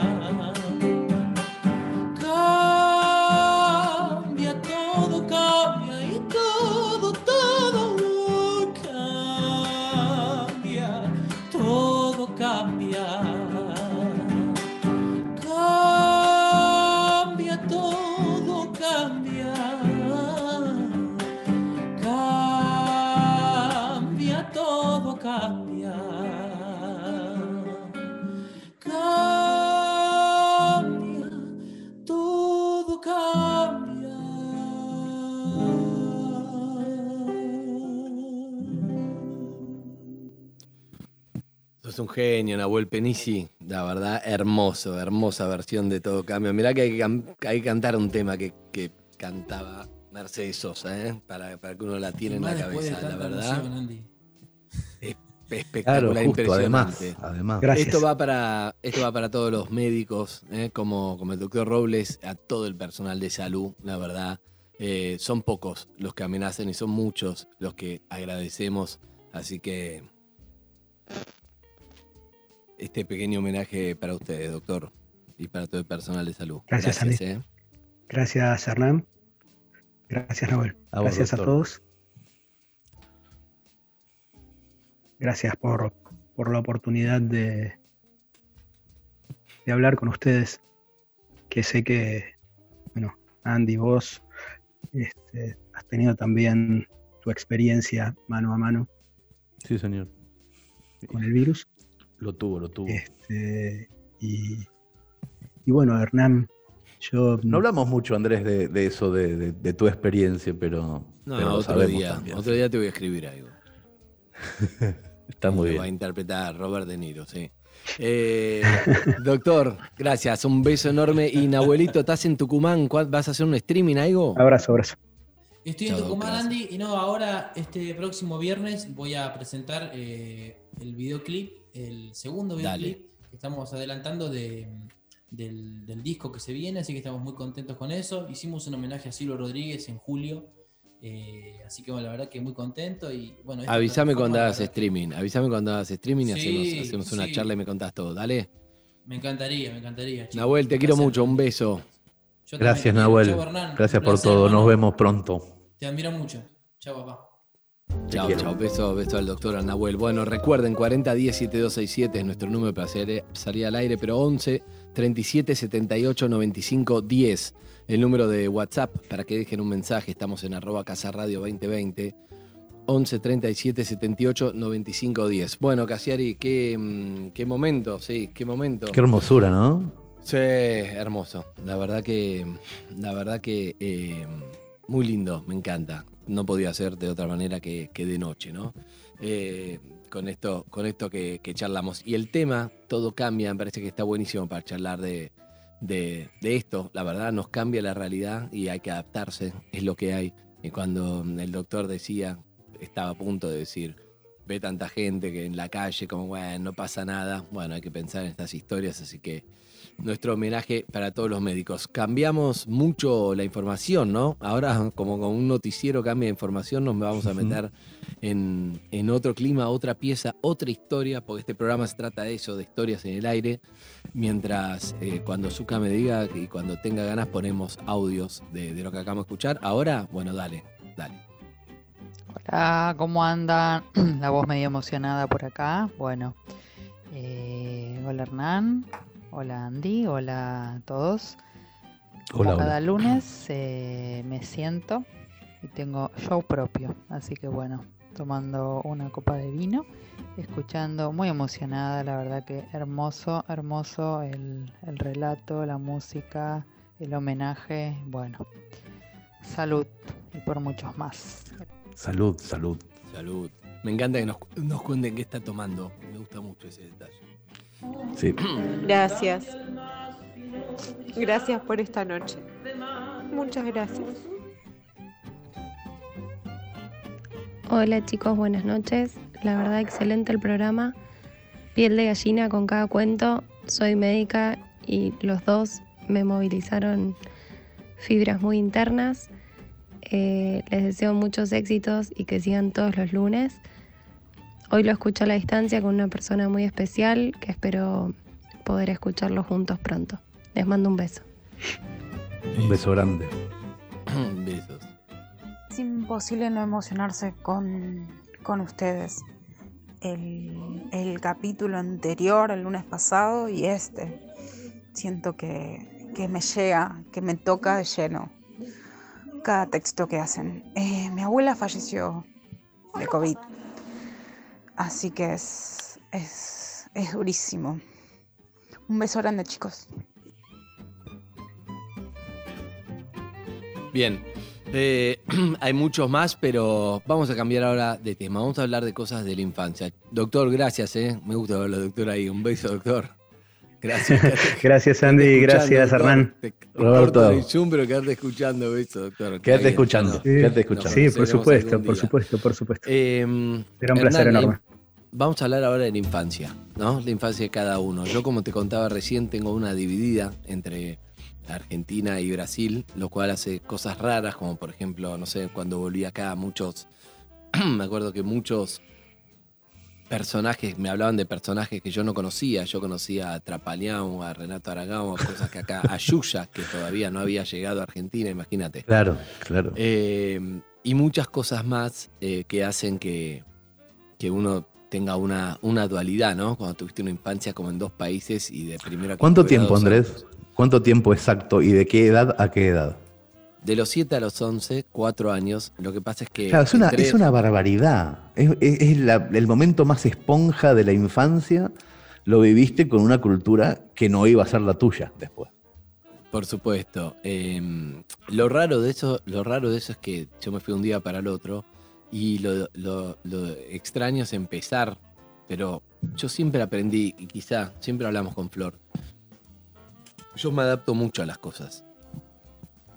cambia. Cambia, todo cambia. Sos un genio, Nahuel Penisi. La verdad, hermoso, hermosa versión de Todo Cambio. Mirá que hay que, hay que cantar un tema que, que cantaba Mercedes Sosa, ¿eh? para, para que uno la tiene en la cabeza, la verdad. Espectacular, Claro, justo, impresionante. además, además. Gracias. Esto va para, esto va para todos los médicos, ¿eh? como, como el doctor Robles, a todo el personal de salud, la verdad. Eh, son pocos los que amenazan y son muchos los que agradecemos. Así que este pequeño homenaje para ustedes, doctor, y para todo el personal de salud. Gracias, Andy. ¿eh? Gracias, Hernán. Gracias. A vos, Gracias a todos. Gracias por, por la oportunidad de, de hablar con ustedes. Que sé que, bueno, Andy, vos este, has tenido también tu experiencia mano a mano Sí, señor. con el virus. Lo tuvo, lo tuvo. Este, y, y bueno, Hernán, yo No hablamos mucho, Andrés, de, de eso, de, de- de tu experiencia, pero, No, pero otro día. también. Otro día te voy a escribir algo. Está muy Lo va a bien. interpretar Robert De Niro, sí. Eh, doctor, gracias. Un beso enorme. Y Nahuelito, ¿estás en Tucumán? ¿Cuál- ¿Vas a hacer un streaming, algo? abrazo, abrazo. Estoy en Tucumán, gracias. Andy, y no, ahora este próximo viernes voy a presentar eh, el videoclip, el segundo Dale. videoclip que estamos adelantando de, del, del disco que se viene, así que estamos muy contentos con eso. Hicimos un homenaje a Silvio Rodríguez en julio, eh, así que bueno, la verdad que muy contento y bueno. Avísame cuando hagas streaming. Avísame cuando hagas streaming y Sí, hacemos, hacemos una sí. charla y me contás todo. Dale. Me encantaría, me encantaría. chicos. Nahuel, te quiero mucho. Un beso. Yo Gracias. Nahuel. Chau, Hernán. Gracias por placer, todo. Nos vemos pronto. Te admiro mucho. Chao, papá. Chao, chao. Beso, beso al doctor Nahuel. Bueno, recuerden, 4010 7267 es nuestro número para salir, salir al aire, pero 11 37 78 95 10. El número de WhatsApp para que dejen un mensaje. Estamos en arroba Casa Radio 2020. 11 37 78 95 10. Bueno, Casiari, qué, mm, qué momento, sí, qué momento. Qué hermosura, ¿no? Sí, hermoso. La verdad que, la verdad que eh, muy lindo, me encanta. No podía ser de otra manera que, que de noche, ¿no? Eh, con esto, con esto que, que charlamos. Y el tema, todo cambia, me parece que está buenísimo para charlar de, de, de esto. La verdad, nos cambia la realidad y hay que adaptarse, es lo que hay. Y cuando el doctor decía, estaba a punto de decir, ve tanta gente que en la calle, como, bueno, no pasa nada. Bueno, hay que pensar en estas historias, así que nuestro homenaje para todos los médicos. Cambiamos mucho la información, ¿no? Ahora, como con un noticiero cambia de información, nos vamos a meter en, en otro clima, otra pieza, otra historia, porque este programa se trata de eso, de historias en el aire. Mientras eh, cuando Zuka me diga y cuando tenga ganas ponemos audios de, de lo que acabamos de escuchar. Ahora, bueno, dale, dale. Hola, ¿cómo andan? La voz medio emocionada por acá. Bueno, eh, hola Hernán, hola Andy, hola a todos. Como Hola, cada hola. lunes eh, me siento y tengo show propio, así que bueno, tomando una copa de vino, escuchando, muy emocionada, la verdad que hermoso, hermoso el, el relato, la música, el homenaje, bueno, salud y por muchos más. Salud, salud. Salud. Me encanta que nos, nos cuenten qué está tomando. Me gusta mucho ese detalle. Sí. Gracias. Gracias por esta noche. Muchas gracias. Hola chicos, buenas noches. La verdad, excelente el programa. Piel de gallina con cada cuento. Soy médica y los dos me movilizaron fibras muy internas. Eh, les deseo muchos éxitos y que sigan todos los lunes. Hoy lo escucho a la distancia con una persona muy especial que espero poder escucharlo juntos pronto. Les mando un beso. Un beso grande. Besos. Es imposible no emocionarse con, con ustedes. El, el capítulo anterior, el lunes pasado, y este. Siento que, que me llega, que me toca de lleno cada texto que hacen. Eh, mi abuela falleció de COVID, así que es, es, es durísimo. Un beso grande, chicos. Bien. Eh, hay muchos más, pero vamos a cambiar ahora de tema. Vamos a hablar de cosas de la infancia. Doctor, gracias, ¿eh? Me gusta verlo, doctor, ahí. Un beso, doctor. Gracias. Gracias, Andy. Gracias, doctor. Hernán. Te- te Roberto. el Zoom, pero quedarte escuchando eso, doctor. Quédate escuchando, no, quédate escuchando. Sí, por supuesto, por supuesto, por supuesto. Eh, Será un placer enorme. eh, Vamos a hablar ahora de la infancia, ¿no? La infancia de cada uno. Yo, como te contaba recién, tengo una dividida entre Argentina y Brasil, lo cual hace cosas raras, como por ejemplo, no sé, cuando volví acá, muchos, me acuerdo que muchos personajes, me hablaban de personajes que yo no conocía. Yo conocía a Trapaleão, a Renato Aragão, a cosas que acá, a Yuya, que todavía no había llegado a Argentina, imagínate. Claro, claro. Eh, y muchas cosas más eh, que hacen que, que uno tenga una, una dualidad, ¿no? Cuando tuviste una infancia como en dos países y de primero a ¿Cuánto tiempo, Andrés? ¿Cuánto tiempo exacto y de qué edad a qué edad? De los 7 a los 11, 4 años. Lo que pasa es que. Claro, es una, es una barbaridad. Es, es- es la- el momento más esponja de la infancia. Lo viviste con una cultura que no iba a ser la tuya después. Por supuesto. Eh, lo, raro de eso, lo raro de eso es que yo me fui un día para el otro y lo, lo- lo extraño es empezar, pero yo siempre aprendí, y quizá siempre hablamos con Flor, yo me adapto mucho a las cosas.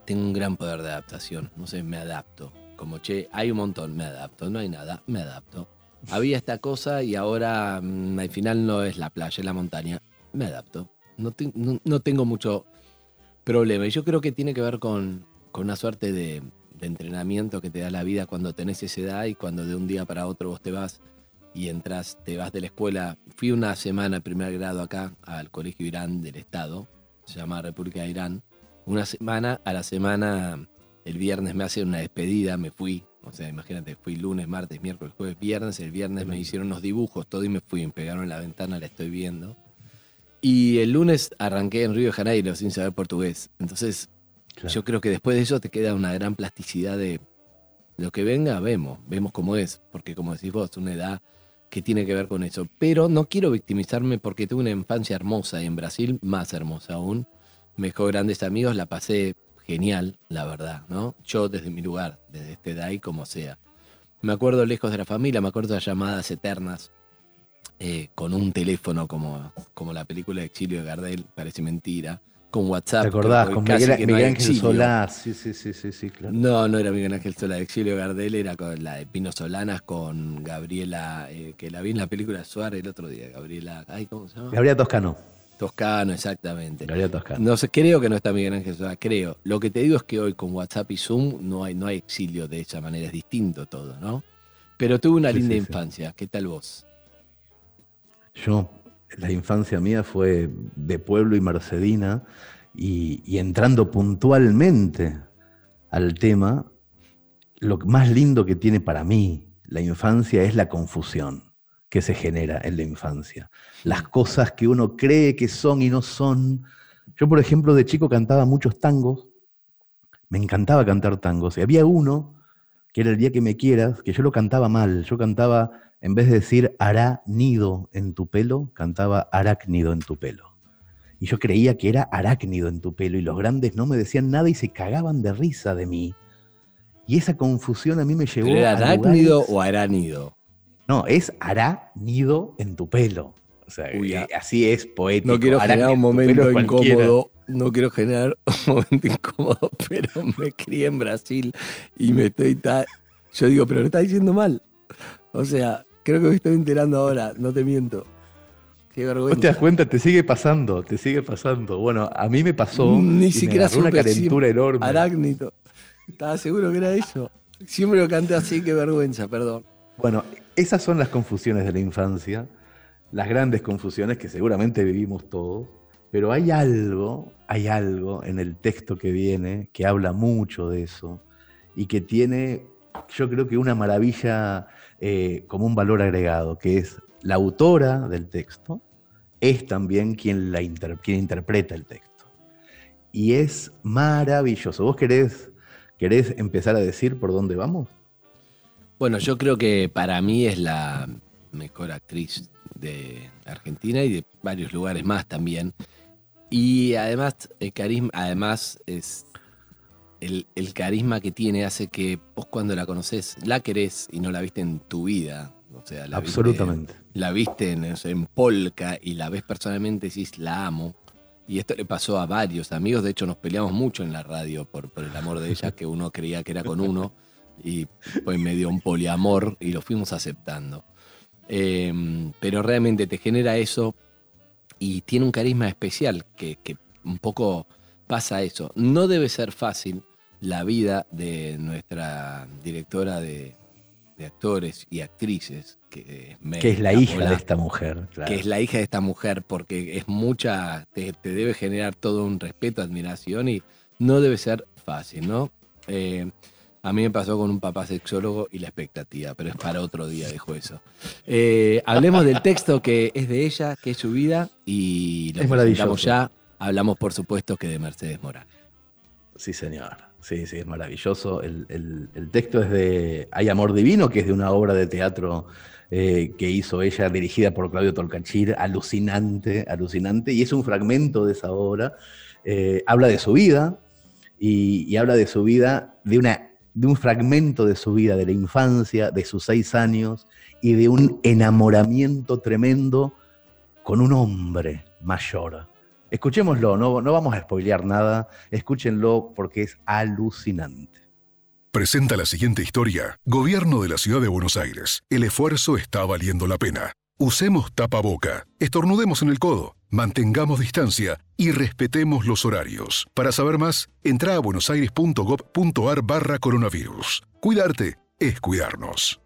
Tengo un gran poder de adaptación, no sé, me adapto. Como, che, hay un montón, me adapto, no hay nada, me adapto. Había esta cosa y ahora mm, al final no es la playa, es la montaña, me adapto. No, te- no- no tengo mucho problema. Y yo creo que tiene que ver con, con una suerte de, de entrenamiento que te da la vida cuando tenés esa edad y cuando de un día para otro vos te vas y entras, te vas de la escuela. Fui una semana primer grado acá al Colegio Irán del Estado, se llama República de Irán. Una semana, a la semana, el viernes me hacen una despedida, me fui. O sea, imagínate, fui lunes, martes, miércoles, jueves, viernes. El viernes me hicieron unos dibujos, todo y me fui, me pegaron en la ventana, la estoy viendo. Y el lunes arranqué en Río de Janeiro sin saber portugués. Entonces, yo creo que después de eso te queda una gran plasticidad de lo que venga, vemos, vemos cómo es. Porque como decís vos, una edad que tiene que ver con eso. Pero no quiero victimizarme porque tuve una infancia hermosa y en Brasil más hermosa aún. Me dejó grandes amigos, la pasé genial, la verdad, ¿no? Yo desde mi lugar, desde esta edad y como sea. Me acuerdo lejos de la familia, me acuerdo de llamadas eternas eh, con un teléfono como, como la película de Exilio de Gardel, parece mentira, con WhatsApp. ¿Te acordás? Con Miguel, no Miguel Ángel. Solá. Sí, sí, sí, sí, sí, claro. No, no era Miguel Ángel Solá, de Exilio Gardel era con la de Pino Solanas con Gabriela, eh, que la vi en la película de Suárez el otro día, Gabriela, ay, ¿cómo se llama? Gabriela Toscano. Toscano, exactamente. Toscano. No sé, creo que no está Miguel Ángel Solá, creo. Lo que te digo es que hoy con WhatsApp y Zoom no hay, no hay exilio de esa manera, es distinto todo, ¿no? Pero tuve una Sí, linda sí, sí. infancia, ¿qué tal vos? Yo, la infancia mía fue de pueblo y mercedina y, y entrando puntualmente al tema, lo más lindo que tiene para mí la infancia es la confusión que se genera en la infancia. Las cosas que uno cree que son y no son. Yo, por ejemplo, de chico cantaba muchos tangos. Me encantaba cantar tangos. Y había uno, que era el día que me quieras, que yo lo cantaba mal. Yo cantaba, en vez de decir hará nido en tu pelo, cantaba arácnido en tu pelo. Y yo creía que era arácnido en tu pelo. Y los grandes no me decían nada y se cagaban de risa de mí. Y esa confusión a mí me llevó ¿Pero era a arácnido lugares- o aránido? No, es hará nido en tu pelo. O sea, eh, así es poético. No quiero generar un momento incómodo. No quiero generar un momento incómodo, pero me crié en Brasil y me estoy. ta- Yo digo, pero lo está diciendo mal. O sea, creo que me estoy enterando ahora, no te miento. Qué ¿Vos te das vergüenza. cuenta? Te sigue pasando, te sigue pasando. Bueno, a mí me pasó. Ni me siquiera agarró una calentura enorme. Arácnido. Estaba seguro que era eso. Siempre lo canté así, qué vergüenza, perdón. Bueno, esas son las confusiones de la infancia, las grandes confusiones que seguramente vivimos todos, pero hay algo, hay algo en el texto que viene que habla mucho de eso y que tiene, yo creo que una maravilla eh, como un valor agregado, que es la autora del texto, es también quien, la quien interpreta el texto. Y es maravilloso. ¿Vos querés, querés empezar a decir por dónde vamos? Bueno, yo creo que para mí es la mejor actriz de Argentina y de varios lugares más también. Y además, el carisma, además es el, el carisma que tiene hace que vos cuando la conocés, la querés y no la viste en tu vida. O sea, la Absolutamente. Viste, la viste en, en polka y la ves personalmente y decís, la amo. Y esto le pasó a varios amigos, de hecho nos peleamos mucho en la radio por, por el amor de ella, que uno creía que era con uno, y pues me dio un poliamor y lo fuimos aceptando. Eh, pero realmente te genera eso y tiene un carisma especial que, que un poco pasa eso. No debe ser fácil la vida de nuestra directora de, de actores y actrices, que es, que es la hija de esta mujer. Claro. Que es la hija de esta mujer, porque es mucha, te, te, debe generar todo un respeto, admiración y no debe ser fácil, ¿no? Eh, a mí me pasó con un papá sexólogo y la expectativa, pero es para otro día, dejo eso. Eh, hablemos del texto que es de ella, que es su vida, y lo es maravilloso. ya. Hablamos, por supuesto, que de Mercedes Morán. Sí, señor. Sí, sí, es maravilloso. El, el, el, texto es de Hay Amor Divino, que es de una obra de teatro eh, que hizo ella, dirigida por Claudio Tolcachir, alucinante, alucinante, y es un fragmento de esa obra. Eh, habla de su vida y, y, habla de su vida, de, una, de un fragmento de su vida, de la infancia, de sus seis años y de un enamoramiento tremendo con un hombre mayor. Escuchémoslo, no, no vamos a spoilear nada, escúchenlo porque es alucinante. Presenta la siguiente historia. Gobierno de la Ciudad de Buenos Aires. El esfuerzo está valiendo la pena. Usemos tapaboca, estornudemos en el codo, mantengamos distancia y respetemos los horarios. Para saber más, entra a buenosaires.gov.ar barra coronavirus. Cuidarte es cuidarnos.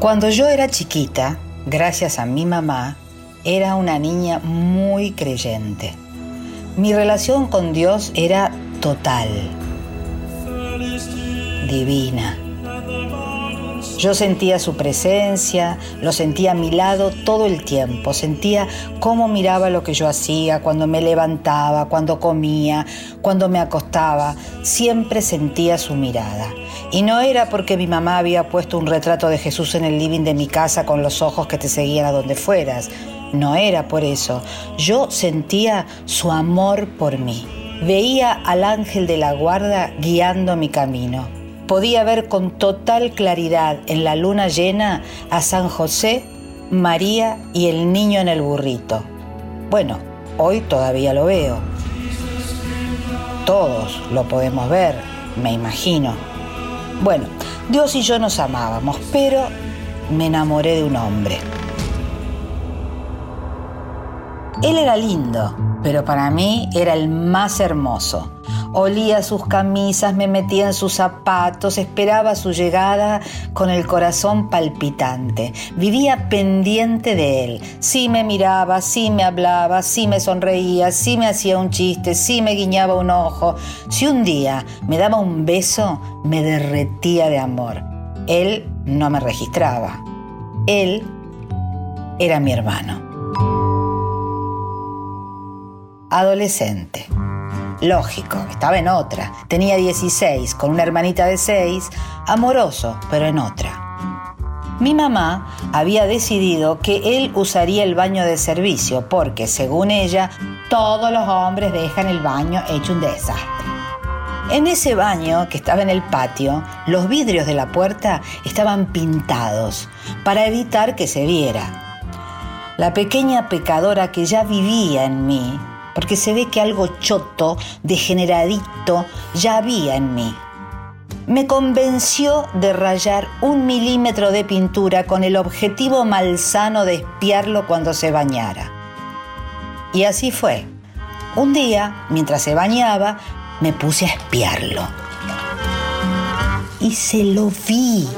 Cuando yo era chiquita, gracias a mi mamá, era una niña muy creyente. Mi relación con Dios era total, divina. Yo sentía su presencia, lo sentía a mi lado todo el tiempo, sentía cómo miraba lo que yo hacía, cuando me levantaba, cuando comía, cuando me acostaba, siempre sentía su mirada. Y no era porque mi mamá había puesto un retrato de Jesús en el living de mi casa con los ojos que te seguían a donde fueras, no era por eso, yo sentía su amor por mí. Veía al ángel de la guarda guiando mi camino podía ver con total claridad en la luna llena a San José, María y el niño en el burrito. Bueno, hoy todavía lo veo. Todos lo podemos ver, me imagino. Bueno, Dios y yo nos amábamos, pero me enamoré de un hombre. Él era lindo, pero para mí era el más hermoso. Olía sus camisas, me metía en sus zapatos, esperaba su llegada con el corazón palpitante. Vivía pendiente de él. Sí me miraba, sí me hablaba, sí me sonreía, sí me hacía un chiste, sí me guiñaba un ojo. Si un día me daba un beso, me derretía de amor. Él no me registraba. Él era mi hermano. Adolescente. Lógico, estaba en otra. Tenía 16, con una hermanita de 6, amoroso, pero en otra. Mi mamá había decidido que él usaría el baño de servicio porque, según ella, todos los hombres dejan el baño hecho un desastre. En ese baño que estaba en el patio, los vidrios de la puerta estaban pintados para evitar que se viera. La pequeña pecadora que ya vivía en mí porque se ve que algo choto, degeneradito, ya había en mí. Me convenció de rayar un milímetro de pintura con el objetivo malsano de espiarlo cuando se bañara. Y así fue. Un día, mientras se bañaba, me puse a espiarlo. Y se lo vi,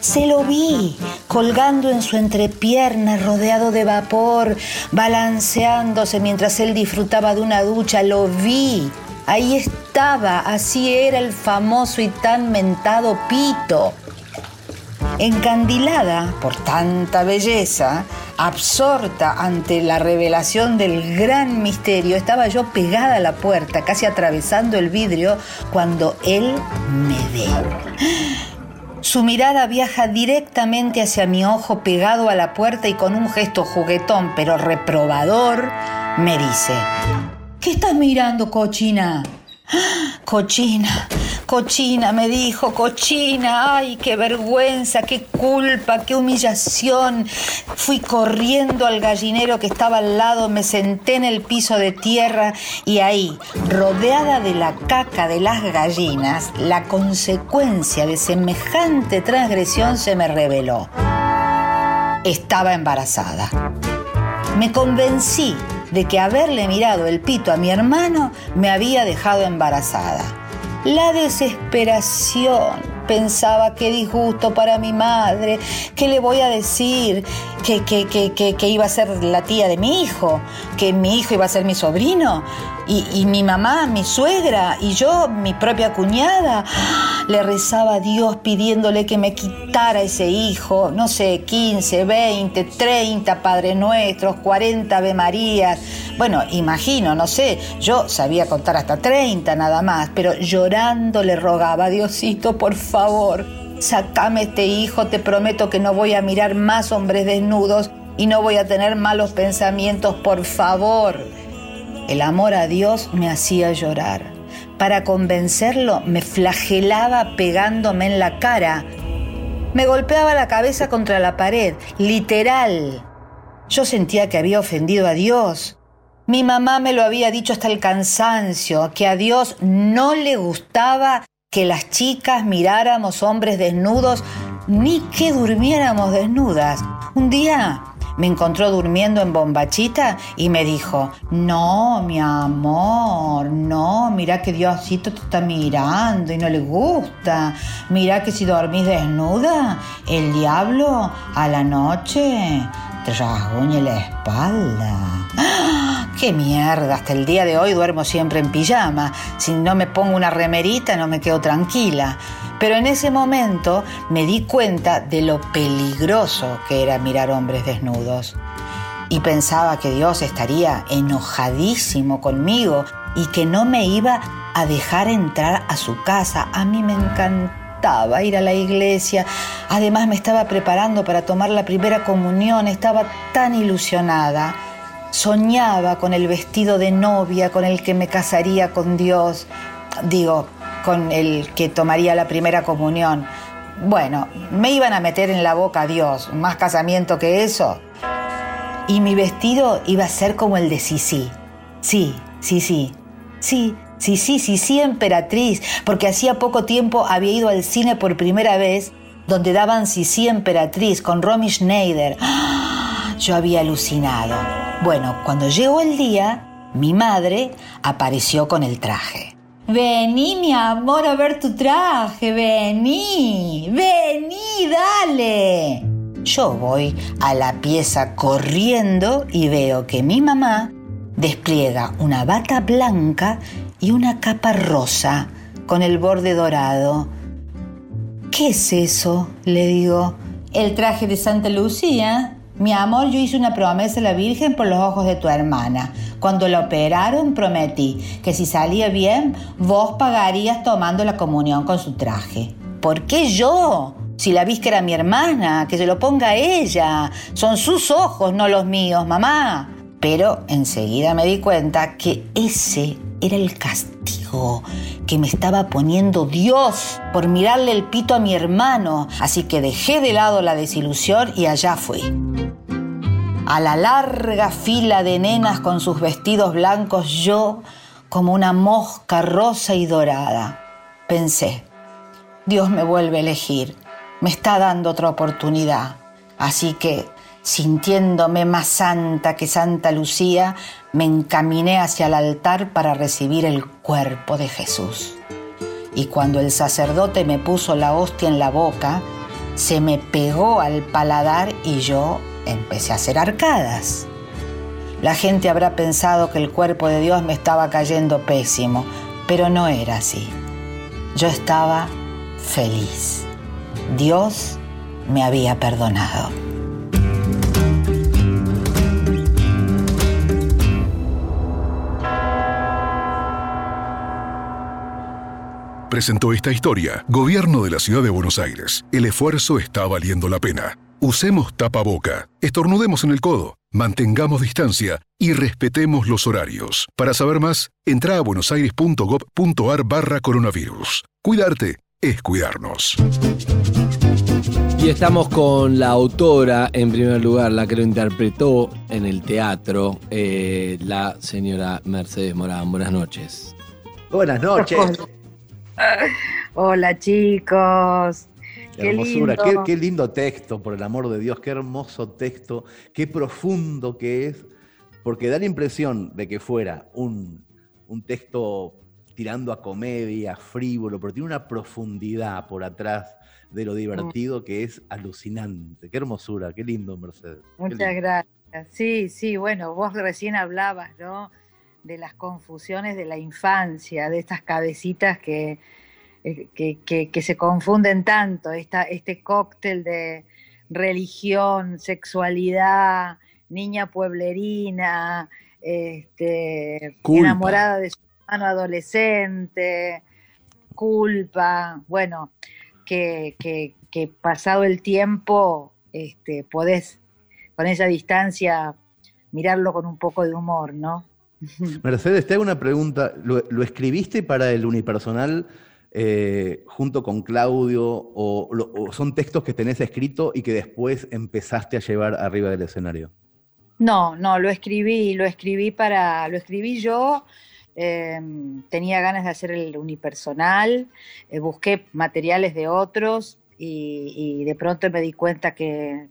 se lo vi, colgando en su entrepierna, rodeado de vapor, balanceándose mientras él disfrutaba de una ducha. Lo vi. Ahí estaba, así era el famoso y tan mentado Pito. Encandilada por tanta belleza, absorta ante la revelación del gran misterio, estaba yo pegada a la puerta, casi atravesando el vidrio, cuando él me ve. Su mirada viaja directamente hacia mi ojo pegado a la puerta y con un gesto juguetón pero reprobador me dice, ¿qué estás mirando, cochina? Cochina, Cochina, me dijo, cochina, ay, qué vergüenza, qué culpa, qué humillación. Fui corriendo al gallinero que estaba al lado, me senté en el piso de tierra y ahí, rodeada de la caca de las gallinas, la consecuencia de semejante transgresión se me reveló. Estaba embarazada. Me convencí de que haberle mirado el pito a mi hermano me había dejado embarazada. La desesperación. Pensaba qué disgusto para mi madre, qué le voy a decir, que, que, que, que, iba a ser la tía de mi hijo, que mi hijo iba a ser mi sobrino, y, y mi mamá, mi suegra, y yo, mi propia cuñada. Le rezaba a Dios pidiéndole que me quitara ese hijo, no sé, 15, 20, 30 Padre Nuestros, 40 Ave Marías. Bueno, imagino, no sé, yo sabía contar hasta 30 nada más, pero llorando le rogaba, Diosito, por favor, sacame este hijo, te prometo que no voy a mirar más hombres desnudos y no voy a tener malos pensamientos, por favor. El amor a Dios me hacía llorar. Para convencerlo me flagelaba pegándome en la cara. Me golpeaba la cabeza contra la pared, literal. Yo sentía que había ofendido a Dios. Mi mamá me lo había dicho hasta el cansancio, que a Dios no le gustaba que las chicas miráramos hombres desnudos ni que durmiéramos desnudas. Un día me encontró durmiendo en bombachita y me dijo, no, mi amor, no, mira que Diosito te está mirando y no le gusta. Mira que si dormís desnuda, el diablo a la noche te la espalda. ¡Ah! ¡Qué mierda! Hasta el día de hoy duermo siempre en pijama. Si no me pongo una remerita no me quedo tranquila. Pero en ese momento me di cuenta de lo peligroso que era mirar hombres desnudos. Y pensaba que Dios estaría enojadísimo conmigo y que no me iba a dejar entrar a su casa. A mí me ir a la iglesia. Además me estaba preparando para tomar la primera comunión. Estaba tan ilusionada. Soñaba con el vestido de novia con el que me casaría con Dios. Digo, con el que tomaría la primera comunión. Bueno, me iban a meter en la boca a Dios, más casamiento que eso. Y mi vestido iba a ser como el de Sisi. Sí, sí, sí. Sí, sí, sí, sí, sí, emperatriz, porque hacía poco tiempo había ido al cine por primera vez, donde daban Sisi emperatriz con Romy Schneider. Yo había alucinado. Bueno, cuando llegó el día, mi madre apareció con el traje. Vení, mi amor, a ver tu traje. Vení, vení, dale. Yo voy a la pieza corriendo y veo que mi mamá despliega una bata blanca y una capa rosa con el borde dorado. ¿Qué es eso? le digo. El traje de Santa Lucía. Mi amor, yo hice una promesa a la Virgen por los ojos de tu hermana. Cuando la operaron, prometí que si salía bien, vos pagarías tomando la comunión con su traje. ¿Por qué yo? Si la que era mi hermana, que se lo ponga ella. Son sus ojos, no los míos, mamá. Pero enseguida me di cuenta que ese era el castigo que me estaba poniendo Dios por mirarle el pito a mi hermano. Así que dejé de lado la desilusión y allá fui a la larga fila de nenas con sus vestidos blancos, yo como una mosca rosa y dorada. Pensé, Dios me vuelve a elegir, me está dando otra oportunidad. Así que, sintiéndome más santa que Santa Lucía, me encaminé hacia el altar para recibir el cuerpo de Jesús. Y cuando el sacerdote me puso la hostia en la boca, se me pegó al paladar y yo empecé a hacer arcadas. La gente habrá pensado que el cuerpo de Dios me estaba cayendo pésimo, pero no era así. Yo estaba feliz. Dios me había perdonado. Presentó esta historia Gobierno de la Ciudad de Buenos Aires. El esfuerzo está valiendo la pena. Usemos tapaboca. Estornudemos en el codo. mantengamos distancia y respetemos los horarios. Para saber más, entra a buenosaires.gov.ar barra coronavirus. Cuidarte es cuidarnos. Y estamos con la autora, en primer lugar, la que lo interpretó en el teatro, eh, la señora Mercedes Morán. Buenas noches. Buenas noches. Hola chicos. Qué hermosura, lindo. Qué, qué lindo texto, por el amor de Dios, qué hermoso texto, qué profundo que es, porque da la impresión de que fuera un, un texto tirando a comedia, frívolo, pero tiene una profundidad por atrás de lo divertido que es alucinante. Qué hermosura, qué lindo, Mercedes. Muchas lindo. gracias. Sí, sí, bueno, vos recién hablabas, ¿no? De las confusiones de la infancia, de estas cabecitas que, eh, que, que- que se confunden tanto, esta, este cóctel de religión, sexualidad, niña pueblerina, este, enamorada de su hermano adolescente, culpa, bueno, que, que- que pasado el tiempo este, podés con esa distancia mirarlo con un poco de humor, ¿no? Mercedes, te hago una pregunta. ¿Lo, escribiste para el unipersonal eh, junto con Claudio o, son textos que tenés escrito y que después empezaste a llevar arriba del escenario? No, no, lo escribí, lo escribí para, lo escribí yo, eh, tenía ganas de hacer el unipersonal, eh, busqué materiales de otros y, y de pronto me di cuenta que,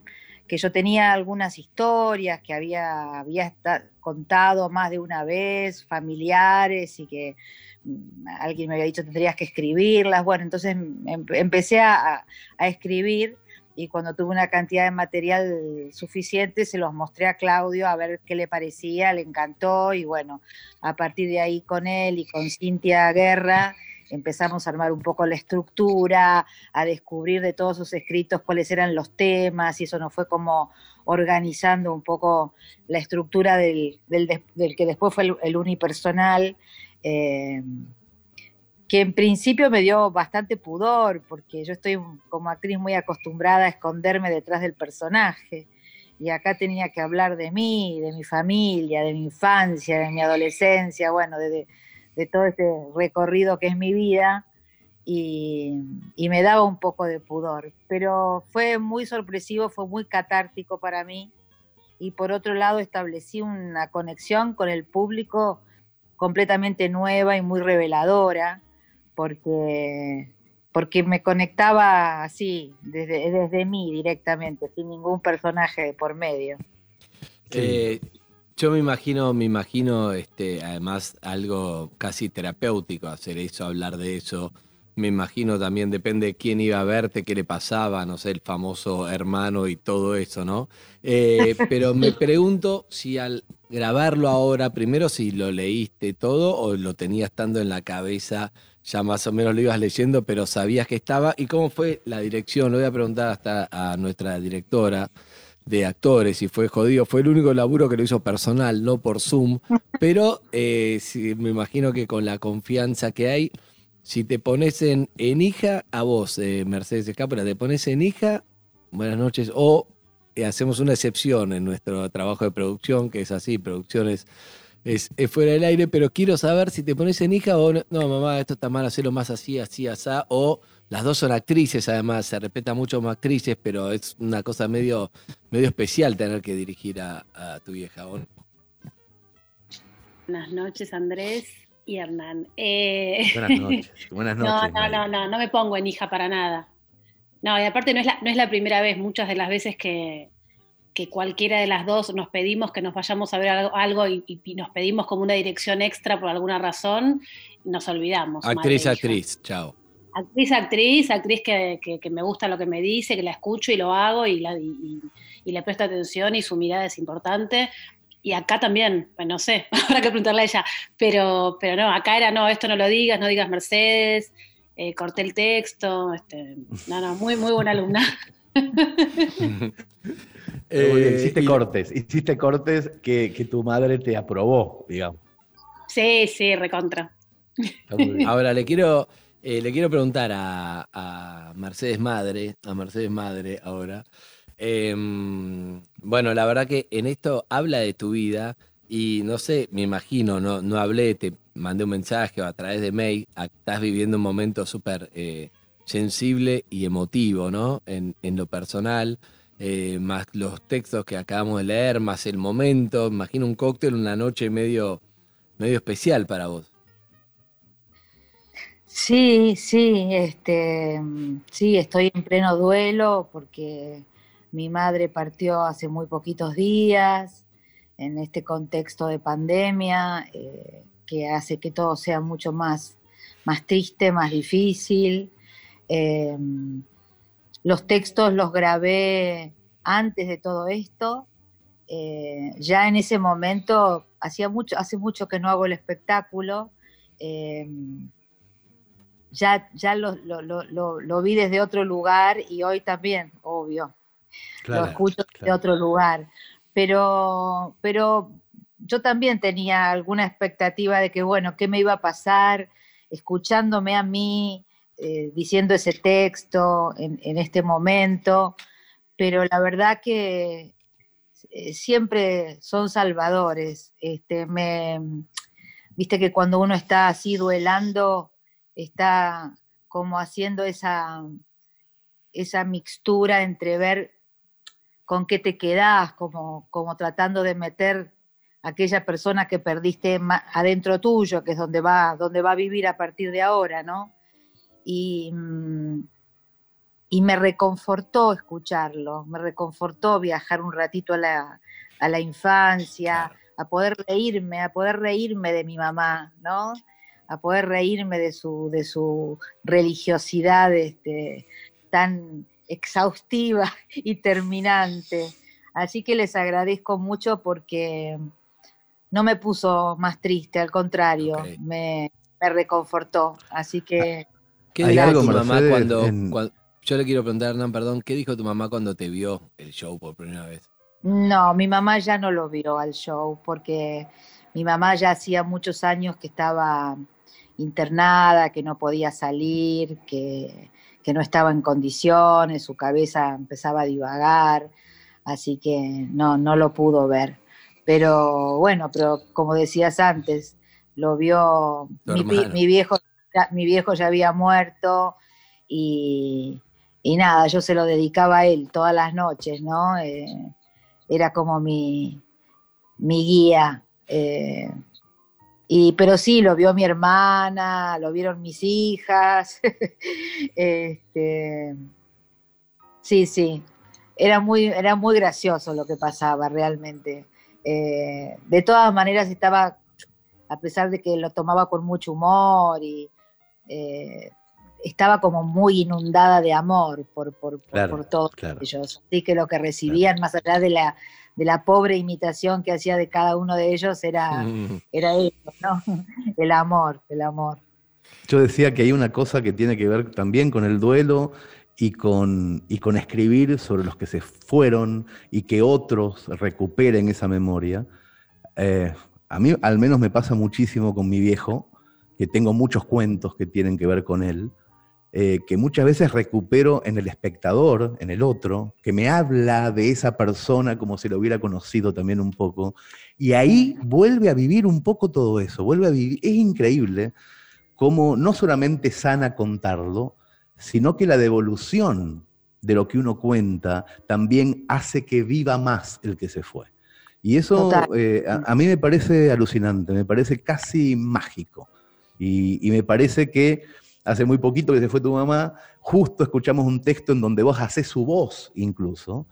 que yo tenía algunas historias que había, había contado más de una vez, familiares y que mm, alguien me había dicho tendrías que escribirlas. Bueno, entonces em- empecé a- a escribir y cuando tuve una cantidad de material suficiente se los mostré a Claudio a ver qué le parecía, le encantó y bueno, a partir de ahí con él y con Cintia Guerra empezamos a armar un poco la estructura, a descubrir de todos sus escritos cuáles eran los temas y eso nos fue como organizando un poco la estructura del, que después fue el, unipersonal. eh, que en principio me dio bastante pudor, porque yo estoy como actriz muy acostumbrada a esconderme detrás del personaje. Y acá tenía que hablar de mí, de mi familia, de mi infancia, de mi adolescencia, bueno, de- de todo este recorrido que es mi vida. Y, y me daba un poco de pudor. Pero fue muy sorpresivo, fue muy catártico para mí. Y por otro lado establecí una conexión con el público completamente nueva y muy reveladora porque, porque me conectaba así, desde, desde mí directamente, sin ningún personaje por medio. Eh, yo me imagino, me imagino, este, además, algo casi terapéutico hacer eso, hablar de eso. Me imagino también, depende de quién iba a verte, qué le pasaba, no sé, el famoso hermano y todo eso, ¿no? Eh, pero me pregunto si al grabarlo ahora, primero si lo leíste todo o lo tenías estando en la cabeza, ya más o menos lo ibas leyendo, pero sabías que estaba. ¿Y cómo fue la dirección? Lo voy a preguntar hasta a nuestra directora de actores y fue jodido. Fue el único laburo que lo hizo personal, no por Zoom. Pero eh, sí, me imagino que con la confianza que hay, si te pones en, en hija, a vos, eh, Mercedes Escápula, te pones en hija, buenas noches, o eh, hacemos una excepción en nuestro trabajo de producción, que es así, producciones es, es fuera del aire, pero quiero saber si te pones en hija o no, no, mamá, esto está mal, hacerlo más así, así, asá, o las dos son actrices, además, se respeta mucho como actrices, pero es una cosa medio, medio especial tener que dirigir a, a tu vieja. ¿o no? Buenas noches, Andrés y Hernán. Eh, Buenas noches. Buenas no, noches. no, Mari. no, no, no me pongo en hija para nada. No, y aparte no es la, no es la primera vez, muchas de las veces que, que cualquiera de las dos nos pedimos que nos vayamos a ver algo, algo y, y nos pedimos como una dirección extra por alguna razón, nos olvidamos. Actriz, actriz, chao. Actriz, actriz, actriz que, que- que me gusta lo que me dice, que la escucho y lo hago y, la, y, y- y le presto atención y su mirada es importante. Y acá también, pues no sé, habrá que preguntarle a ella, pero, pero no, acá era no, esto no lo digas, no digas Mercedes, eh, corté el texto, este, no, no, muy, muy buena alumna. Eh, hiciste y- cortes, hiciste cortes que, que tu madre te aprobó, digamos. Sí, sí, recontra. Ahora le quiero, eh, le quiero preguntar a, a Mercedes Madre, a Mercedes Madre ahora, Em, bueno, la verdad que en esto habla de tu vida y no sé, me imagino, no, no hablé, te mandé un mensaje o a través de mail, estás viviendo un momento súper eh, sensible y emotivo, ¿no? En, en lo personal, eh, más los textos que acabamos de leer, más el momento, imagino un cóctel, una noche medio, medio especial para vos. Sí, sí, este, mm, sí, estoy en pleno duelo porque mi madre partió hace muy poquitos días en este contexto de pandemia eh, que hace que todo sea mucho más, más triste, más difícil. Eh, los textos los grabé antes de todo esto. eh, ya en ese momento, hacía mucho, hace mucho que no hago el espectáculo. eh, ya, ya lo, lo- lo- lo- vi desde otro lugar y hoy también, obvio, Claro, lo escucho desde claro. otro lugar. Pero, pero yo también tenía alguna expectativa de que, bueno, qué me iba a pasar escuchándome a mí, eh, diciendo ese texto en, en este momento, pero la verdad que eh, siempre son salvadores. Este, me, viste que cuando uno está así duelando, está como haciendo esa, esa mixtura entre ver con qué te quedás, como, como tratando de meter a aquella persona que perdiste adentro tuyo, que es donde va, donde va a vivir a partir de ahora, ¿no? Y, mm, y me reconfortó escucharlo, me reconfortó viajar un ratito a la, a la infancia, a poder reírme, a poder reírme de mi mamá, ¿no? A poder reírme de su, de su religiosidad este, tan exhaustiva y terminante. Así que les agradezco mucho porque no me puso más triste, al contrario, me, me reconfortó. Así que ¿Qué Hay dijo algo, tu mamá cuando, en- cuan- Yo le quiero preguntar, Hernán, perdón, ¿qué dijo tu mamá cuando te vio el show por primera vez? No, mi mamá ya no lo vio al show porque mi mamá ya hacía muchos años que estaba internada, que no podía salir, que, que no estaba en condiciones, su cabeza empezaba a divagar, así que no, no lo pudo ver. Pero bueno, pero como decías antes, lo vio mi, viejo, ya- mi viejo ya había muerto y, y nada, yo se lo dedicaba a él todas las noches, ¿no? Eh, era como mi, mi guía. eh, y, pero sí, lo vio mi hermana, lo vieron mis hijas. este, sí, sí. Era muy, era muy gracioso lo que pasaba realmente. Eh, de todas maneras estaba, a pesar de que lo tomaba con mucho humor y eh, estaba como muy inundada de amor por, por, por- Claro, por todos claro. ellos. Así que lo que recibían, más allá de la, de la pobre imitación que hacía de cada uno de ellos, era, Mm. era eso, ¿no? El amor, el amor. Yo decía que hay una cosa que tiene que ver también con el duelo y con, y con escribir sobre los que se fueron y que otros recuperen esa memoria. Eh, a mí al menos me pasa muchísimo con mi viejo, que tengo muchos cuentos que tienen que ver con él, eh, que muchas veces recupero en el espectador, en el otro, que me habla de esa persona como si lo hubiera conocido también un poco, y ahí vuelve a vivir un poco todo eso, vuelve a vivir, es increíble cómo no solamente sana contarlo, sino que la devolución de lo que uno cuenta también hace que viva más el que se fue. Y eso eh, a, a mí me parece alucinante, me parece casi mágico. Y, y me parece que hace muy poquito que se fue tu mamá, justo escuchamos un texto en donde vos haces su voz incluso,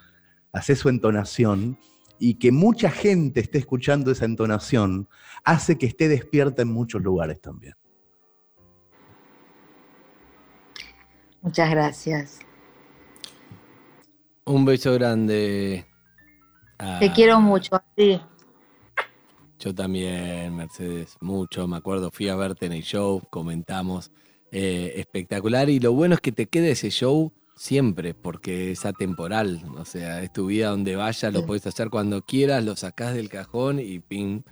haces su entonación, y que mucha gente esté escuchando esa entonación hace que esté despierta en muchos lugares también. Muchas gracias. Un beso grande. Te quiero mucho, sí. Yo también, Mercedes, mucho. Me acuerdo, fui a verte en el show, comentamos. Eh, espectacular. Y lo bueno es que te quede ese show siempre, porque es atemporal. O sea, es tu vida donde vayas, lo Sí. puedes hacer cuando quieras, lo sacás del cajón y pim,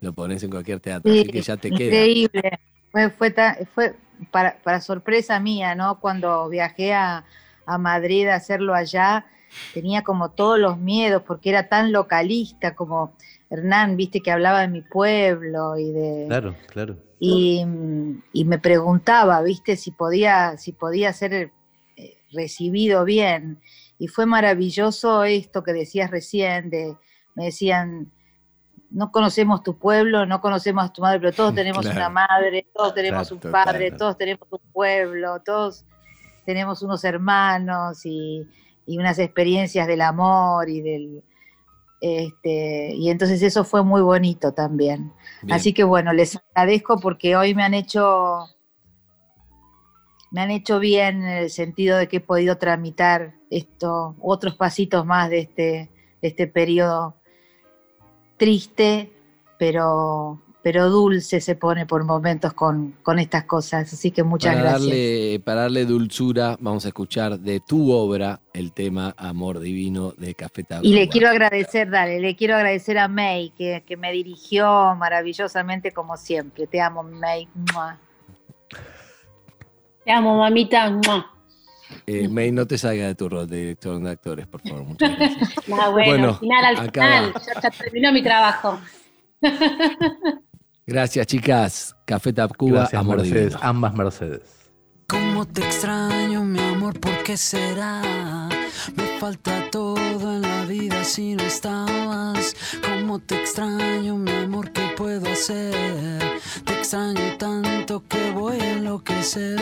lo pones en cualquier teatro. Sí, Así que ya te queda. increíble. Fue, fue, ta- fue para, para sorpresa mía, ¿no? Cuando viajé a, a Madrid a hacerlo allá, tenía como todos los miedos porque era tan localista como Hernán, viste que hablaba de mi pueblo y de... Claro, claro. Y, y me preguntaba, viste, si podía, si podía ser eh, recibido bien. Y fue maravilloso esto que decías recién, de, me decían, no conocemos tu pueblo, no conocemos a tu madre, pero todos tenemos Claro. una madre, todos tenemos Claro, un padre, todos tenemos un pueblo, todos tenemos unos hermanos y, y unas experiencias del amor y del... Este, y entonces eso fue muy bonito también. Bien. Así que bueno, les agradezco porque hoy me han hecho me han hecho bien en el sentido de que he podido tramitar esto, otros pasitos más de este, de este periodo triste, pero, pero dulce se pone por momentos con, con estas cosas. Así que muchas para gracias. Darle, para darle dulzura, vamos a escuchar de tu obra el tema Amor Divino de Café Tacuba. Y le quiero agradecer, dale, le quiero agradecer a May, que, que me dirigió maravillosamente como siempre. Te amo, May. Mua. Te amo, mamita. Mua. Eh, May, no te salgas de tu rol de director de actores, por favor. Muchas gracias. Ah, bueno, Bueno, al final, al final. va. Ya terminó mi trabajo. Gracias, chicas. Café Tacuba, Gracias, Amor Mercedes. Divino. Ambas Mercedes. ¿Cómo te extraño, mi amor? ¿Por qué será? Me falta todo en la vida si no estabas. ¿Cómo te extraño, mi amor? ¿Qué puedo hacer? Te extraño tanto que voy a enloquecer.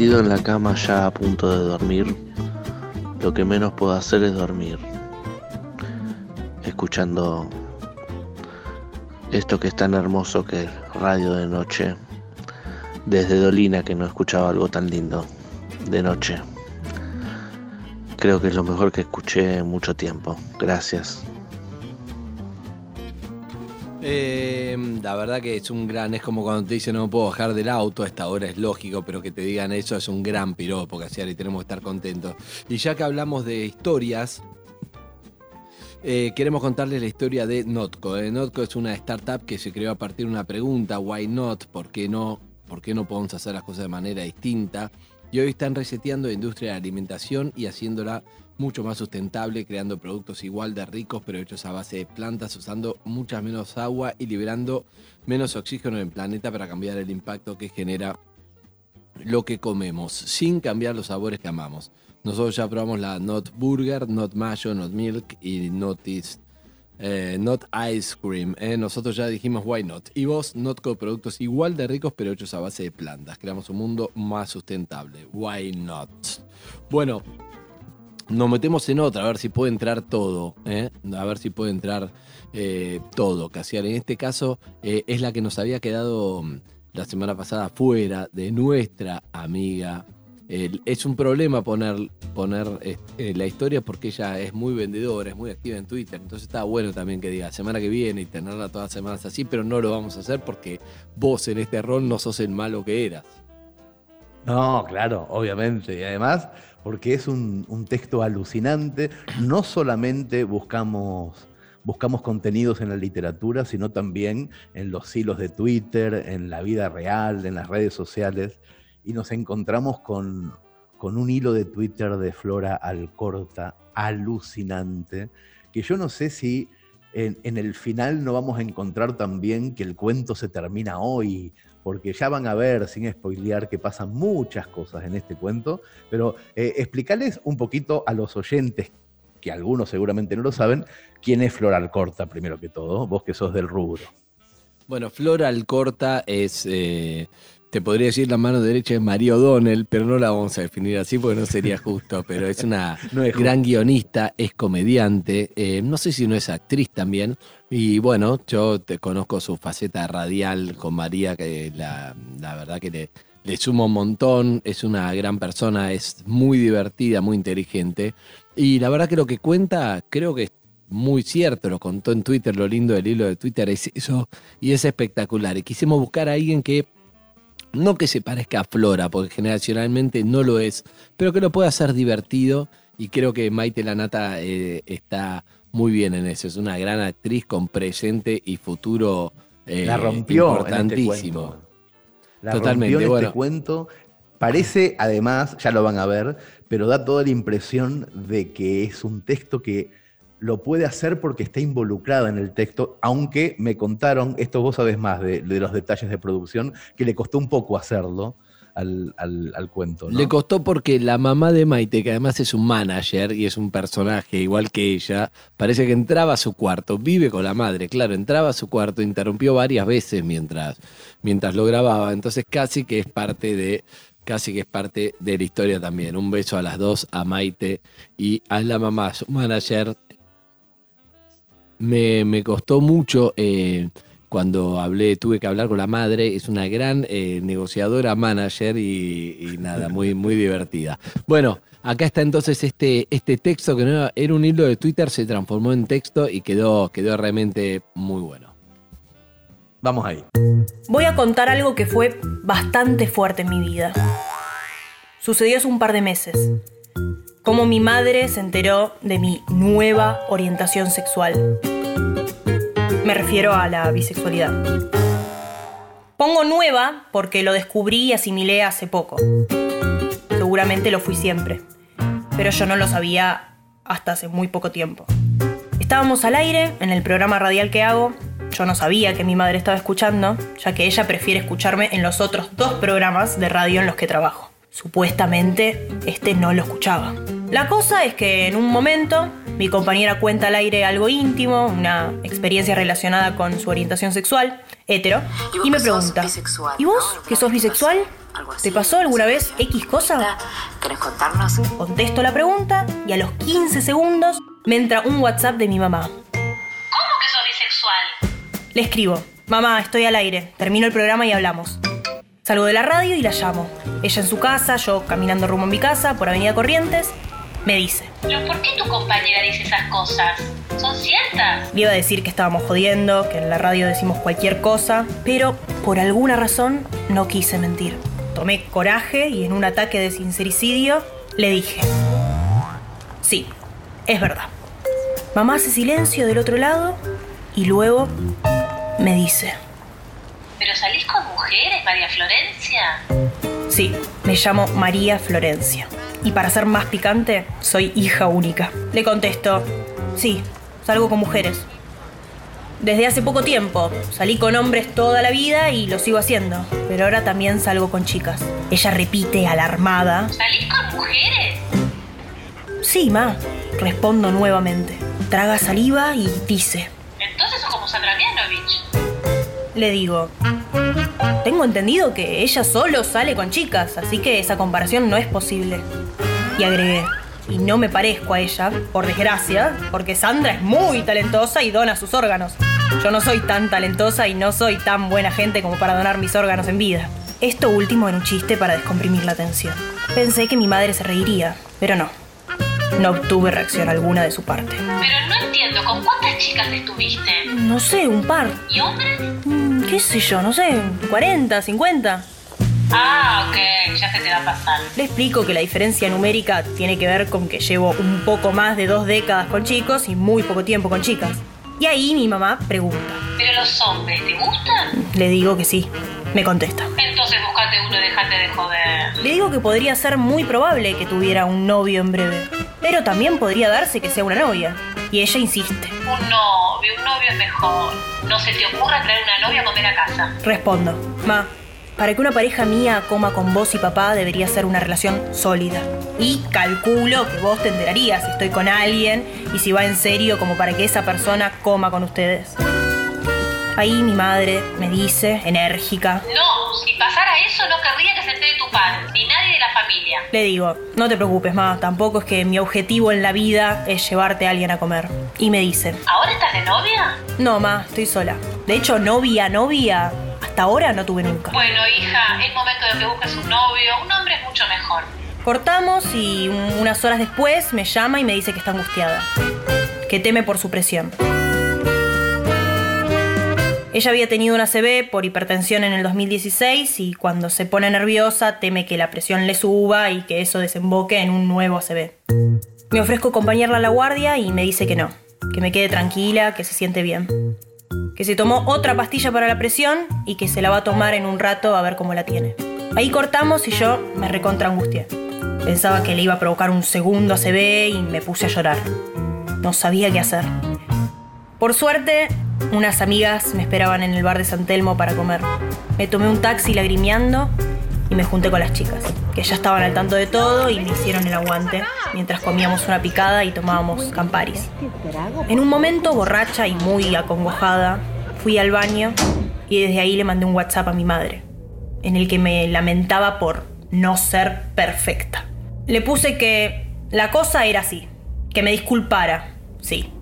Metido en la cama ya a punto de dormir, lo que menos puedo hacer es dormir. Escuchando esto que es tan hermoso que es radio de noche. Desde Dolina que no escuchaba algo tan lindo de noche. Creo que es lo mejor que escuché en mucho tiempo. Gracias. Verdad que es un gran, es como cuando te dicen no me puedo bajar del auto, a esta hora es lógico, pero que te digan eso es un gran piropo, que y tenemos que estar contentos. Y ya que hablamos de historias, eh, queremos contarles la historia de Notco. Eh, Notco es una startup que se creó a partir de una pregunta, why not, ¿por qué no? ¿Por qué no podemos hacer las cosas de manera distinta? Y hoy están reseteando la industria de la alimentación y haciéndola mucho más sustentable, creando productos igual de ricos, pero hechos a base de plantas, usando mucha menos agua y liberando menos oxígeno en el planeta para cambiar el impacto que genera lo que comemos, sin cambiar los sabores que amamos. Nosotros ya probamos la Not Burger, Not Mayo, Not Milk y Not, eh, Ice Cream. Eh. Nosotros ya dijimos Why Not. Y vos, Not con productos igual de ricos pero hechos a base de plantas. Creamos un mundo más sustentable. Why Not. Bueno, nos metemos en otra, a ver si puede entrar todo, ¿eh? a ver si puede entrar eh, todo, Casiar. En este caso eh, es la que nos había quedado mm, la semana pasada fuera de nuestra amiga. es un problema poner, poner la historia porque ella es muy vendedora, es muy activa en Twitter, entonces está bueno también que diga semana que viene y tenerla todas las semanas así, pero no lo vamos a hacer porque vos en este rol no sos el malo que eras. No, claro, obviamente. Y además porque es un, texto alucinante. No solamente buscamos, buscamos contenidos en la literatura, sino también en los hilos de Twitter, en la vida real, en las redes sociales. Y nos encontramos con, con un hilo de Twitter de Flora Alcorta alucinante, que yo no sé si en, en, el final no vamos a encontrar también que el cuento se termina hoy porque ya van a ver, sin spoilear, que pasan muchas cosas en este cuento, pero eh, explicarles un poquito a los oyentes, que algunos seguramente no lo saben, quién es Flor Alcorta, primero que todo, vos que sos del rubro. Bueno, Flor Alcorta es eh, te podría decir la mano derecha de María O'Donnell, pero no la vamos a definir así porque no sería justo. Pero es una gran guionista, es comediante, eh, no sé si no es actriz también. Y bueno, yo te conozco su faceta radial con María, que la, verdad que le, le sumo un montón, es una gran persona, es muy divertida, muy inteligente. Y la verdad que lo que cuenta creo que es muy cierto, lo contó en Twitter, lo lindo del hilo de Twitter es eso, y es espectacular. Y quisimos buscar a alguien que no que se parezca a Flora, porque generacionalmente no lo es, pero que lo pueda hacer divertido y creo que Maite Lanata eh, está muy bien en eso. Es una gran actriz con presente y futuro eh, la rompió este importantísimo. la Totalmente. Rompió en este cuento. Parece, además, ya lo van a ver, pero da toda la impresión de que es un texto que lo puede hacer porque está involucrada en el texto, aunque me contaron, esto vos sabés más de, los detalles de producción, que le costó un poco hacerlo. Al, cuento. Le costó porque la mamá de Maite, que además es un manager y es un personaje igual que ella, parece que entraba a su cuarto, vive con la madre, claro, entraba a su cuarto, interrumpió varias veces mientras, mientras lo grababa, entonces casi que es parte de casi que es parte de la historia también. Un beso a las dos, a Maite y a la mamá, su manager, me, costó mucho eh, cuando hablé, tuve que hablar con la madre, es una gran eh, negociadora, manager y, nada, muy, muy divertida. Bueno, acá está entonces este, este texto que no era un hilo de Twitter, se transformó en texto y quedó, quedó realmente muy bueno. Vamos ahí. Voy a contar algo que fue bastante fuerte en mi vida. Sucedió hace un par de meses cómo mi madre se enteró de mi nueva orientación sexual. Me refiero a la bisexualidad. Pongo nueva porque lo descubrí y asimilé hace poco. Seguramente lo fui siempre, pero yo no lo sabía hasta hace muy poco tiempo. Estábamos al aire en el programa radial que hago. Yo no sabía que mi madre estaba escuchando, ya que ella prefiere escucharme en los otros dos programas de radio en los que trabajo. Supuestamente, este no lo escuchaba. La cosa es que en un momento mi compañera cuenta al aire algo íntimo, una experiencia relacionada con su orientación sexual, hetero, y, me pregunta, ¿y vos, que sos bisexual? ¿Te pasó alguna vez X cosa? ¿Querés contarnos? Contesto la pregunta y a los 15 segundos me entra un WhatsApp de mi mamá. Le escribo, mamá, estoy al aire, termino el programa y hablamos. Salgo de la radio y la llamo. Ella en su casa, yo caminando rumbo a mi casa por Avenida Corrientes, me dice. ¿Pero por qué tu compañera dice esas cosas? ¿Son ciertas? Le iba a decir que estábamos jodiendo, que en la radio decimos cualquier cosa, pero por alguna razón no quise mentir. Tomé coraje y en un ataque de sincericidio le dije, sí, es verdad. Mamá hace silencio del otro lado y luego me dice, ¿Pero salís con mujeres, María Florencia? sí, me llamo María Florencia. Y para ser más picante, soy hija única. Le contesto, sí, salgo con mujeres. Desde hace poco tiempo, salí con hombres toda la vida y lo sigo haciendo, pero ahora también salgo con chicas. Ella repite alarmada, ¿Salís con mujeres? sí, ma, respondo nuevamente. Traga saliva y dice, Entonces sos como Sandra. Le digo, tengo entendido que ella solo sale con chicas, así que esa comparación no es posible. Y agregué, y no me parezco a ella, por desgracia, porque Sandra es muy talentosa y dona sus órganos. Yo no soy tan talentosa y no soy tan buena gente como para donar mis órganos en vida. Esto último era un chiste para descomprimir la tensión. Pensé que mi madre se reiría, pero no. No obtuve reacción alguna de su parte. Pero no entiendo, ¿con cuántas chicas estuviste? No sé, un par. ¿Y hombres? Mm, ¿Qué sé yo? No sé, 40, 50. Ah, ok, ya se te va a pasar. Le explico que la diferencia numérica tiene que ver con que llevo un poco más de dos décadas con chicos y muy poco tiempo con chicas. Y ahí mi mamá pregunta. ¿Pero los hombres te gustan? Le digo que sí. Me contesta. Entonces buscate uno y dejate de joder. Le digo que podría ser muy probable que tuviera un novio en breve. Pero también podría darse que sea una novia. Y ella insiste. Un novio, un novio es mejor. No se te ocurra traer una novia a comer a casa. Respondo. Ma, para que una pareja mía coma con vos y papá debería ser una relación sólida. Y calculo que vos te enterarías si estoy con alguien y si va en serio como para que esa persona coma con ustedes. Ahí mi madre me dice, enérgica, No, si pasara eso no querría que se entere tu padre, ni nadie de la familia. le digo, no te preocupes, ma, tampoco es que mi objetivo en la vida es llevarte a alguien a comer. Y me dice, ¿Ahora estás de novia? no, ma, estoy sola. De hecho, novia, novia, hasta ahora no tuve nunca. Bueno, hija, es momento de que busques un novio. Un hombre es mucho mejor. Cortamos y un- unas horas después me llama y me dice que está angustiada, que teme por su presión. Ella había tenido una CB por hipertensión en el 2016 y cuando se pone nerviosa teme que la presión le suba y que eso desemboque en un nuevo ACV. Me ofrezco acompañarla a la guardia y me dice que no, que me quede tranquila, que se siente bien. Que se tomó otra pastilla para la presión y que se la va a tomar en un rato a ver cómo la tiene. Ahí cortamos y yo me recontra angustié. Pensaba que le iba a provocar un segundo ACV y me puse a llorar. No sabía qué hacer. Por suerte, unas amigas me esperaban en el bar de San Telmo para comer. Me tomé un taxi lagrimeando y me junté con las chicas, que ya estaban al tanto de todo y me hicieron el aguante mientras comíamos una picada y tomábamos camparis. En un momento, borracha y muy acongojada, fui al baño y desde ahí le mandé un WhatsApp a mi madre, en el que me lamentaba por no ser perfecta. Le puse que la cosa era así, que me disculpara, sí.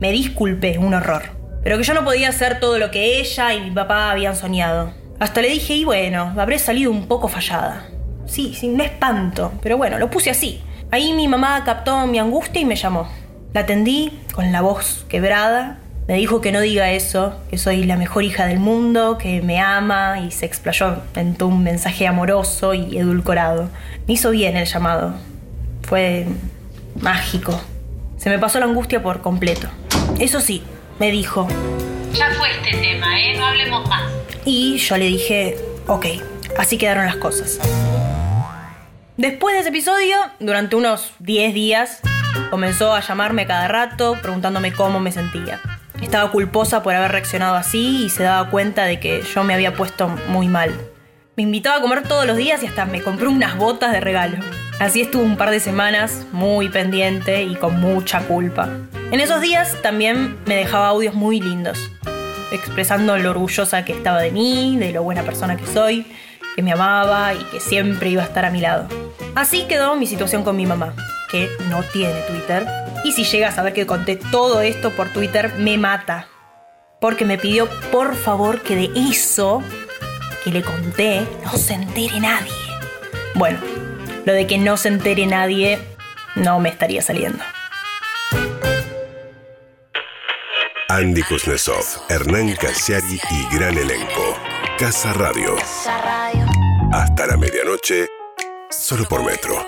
Me disculpé, un horror. Pero que yo no podía hacer todo lo que ella y mi papá habían soñado. Hasta le dije, y bueno, habré salido un poco fallada. Sí, sí, un espanto, pero bueno, lo puse así. Ahí mi mamá captó mi angustia y me llamó. La atendí con la voz quebrada. Me dijo que no diga eso, que soy la mejor hija del mundo, que me ama y se explayó en un mensaje amoroso y edulcorado. Me hizo bien el llamado. Fue mágico. Se me pasó la angustia por completo. Eso sí, me dijo. Ya fue este tema, ¿eh? No hablemos más. Y yo le dije, ok, así quedaron las cosas. Después de ese episodio, durante unos 10 días, comenzó a llamarme cada rato preguntándome cómo me sentía. Estaba culposa por haber reaccionado así y se daba cuenta de que yo me había puesto muy mal. Me invitaba a comer todos los días y hasta me compró unas botas de regalo. Así estuvo un par de semanas muy pendiente y con mucha culpa. En esos días también me dejaba audios muy lindos, expresando lo orgullosa que estaba de mí, de lo buena persona que soy, que me amaba y que siempre iba a estar a mi lado. Así quedó mi situación con mi mamá, que no tiene Twitter. Y si llega a saber que conté todo esto por Twitter, me mata. Porque me pidió por favor que de eso que le conté no se entere nadie. Bueno, lo de que no se entere nadie no me estaría saliendo. Andy Kuznetsov, Hernán Casiari y gran elenco. Casa Radio. Hasta la medianoche, solo por metro.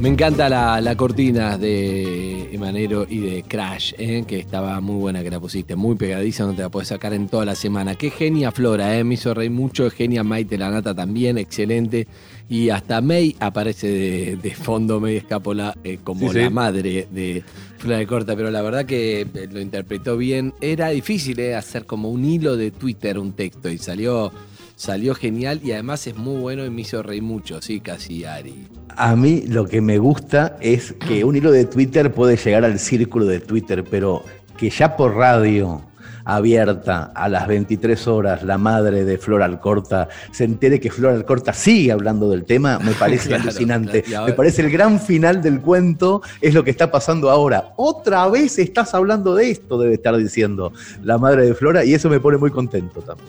Me encanta la, la cortina de Emanero y de Crash, ¿eh? que estaba muy buena que la pusiste, muy pegadiza, no te la puedes sacar en toda la semana. Qué genia Flora, ¿eh? me hizo reír mucho, genia Maite la Nata también, excelente. Y hasta May aparece de, de fondo, May Escapola, eh, como Sí, la sí. madre de Flora de Corta, pero la verdad que eh, lo interpretó bien. Era difícil ¿eh? hacer como un hilo de Twitter un texto y salió, salió genial y además es muy bueno y me hizo reír mucho, sí, casi Ari. A mí lo que me gusta es que un hilo de Twitter puede llegar al círculo de Twitter, pero que ya por radio abierta a las 23 horas la madre de Flor Alcorta se entere que Flor Alcorta sigue hablando del tema, me parece Claro, alucinante. claro. Y ahora- Me parece el gran final del cuento es lo que está pasando ahora. Otra vez estás hablando de esto, debe estar diciendo la madre de Flora, y eso me pone muy contento también.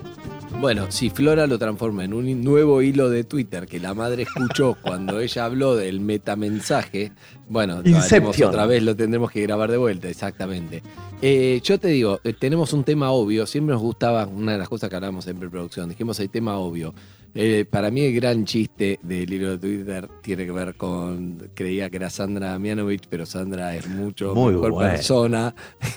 Bueno, si Flora lo transforma en un nuevo hilo de Twitter que la madre escuchó cuando ella habló del metamensaje, bueno, lo haremos otra vez, lo tendremos que grabar de vuelta, exactamente. Eh, yo te digo, eh, tenemos un tema obvio, siempre nos gustaba, una de las cosas que hablamos en preproducción, dijimos el tema obvio. Eh, para mí el gran chiste del hilo de Twitter tiene que ver con, creía que era Sandra Damianovich, pero Sandra es mucho Muy mejor persona.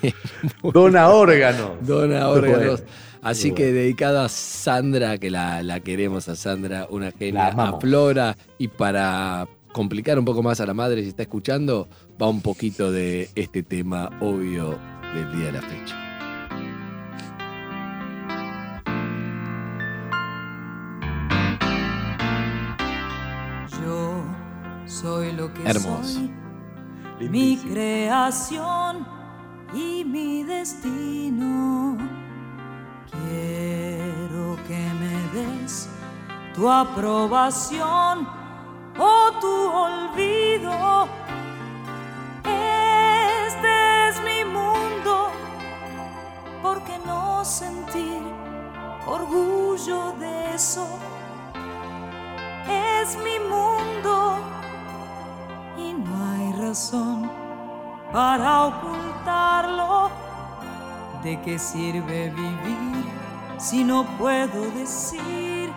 Dona órganos. Dona órganos. bueno. Así que dedicado a Sandra, que la, la queremos a Sandra, una genia, a. Flora, y para complicar un poco más a la madre si está escuchando, va un poquito de este tema obvio del día de la fecha. Yo soy lo que Hermoso. soy, mi creación y mi destino. Quiero que me des tu aprobación o tu olvido. Este es mi mundo, ¿por qué no sentir orgullo de eso? es mi mundo y no hay razón para ocultarlo. ¿De qué sirve vivir si no puedo decir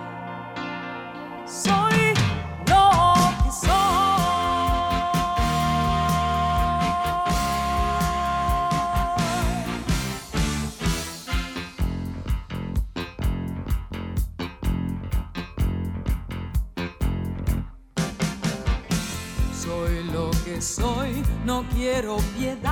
soy lo que soy? Soy lo que soy, no quiero piedad,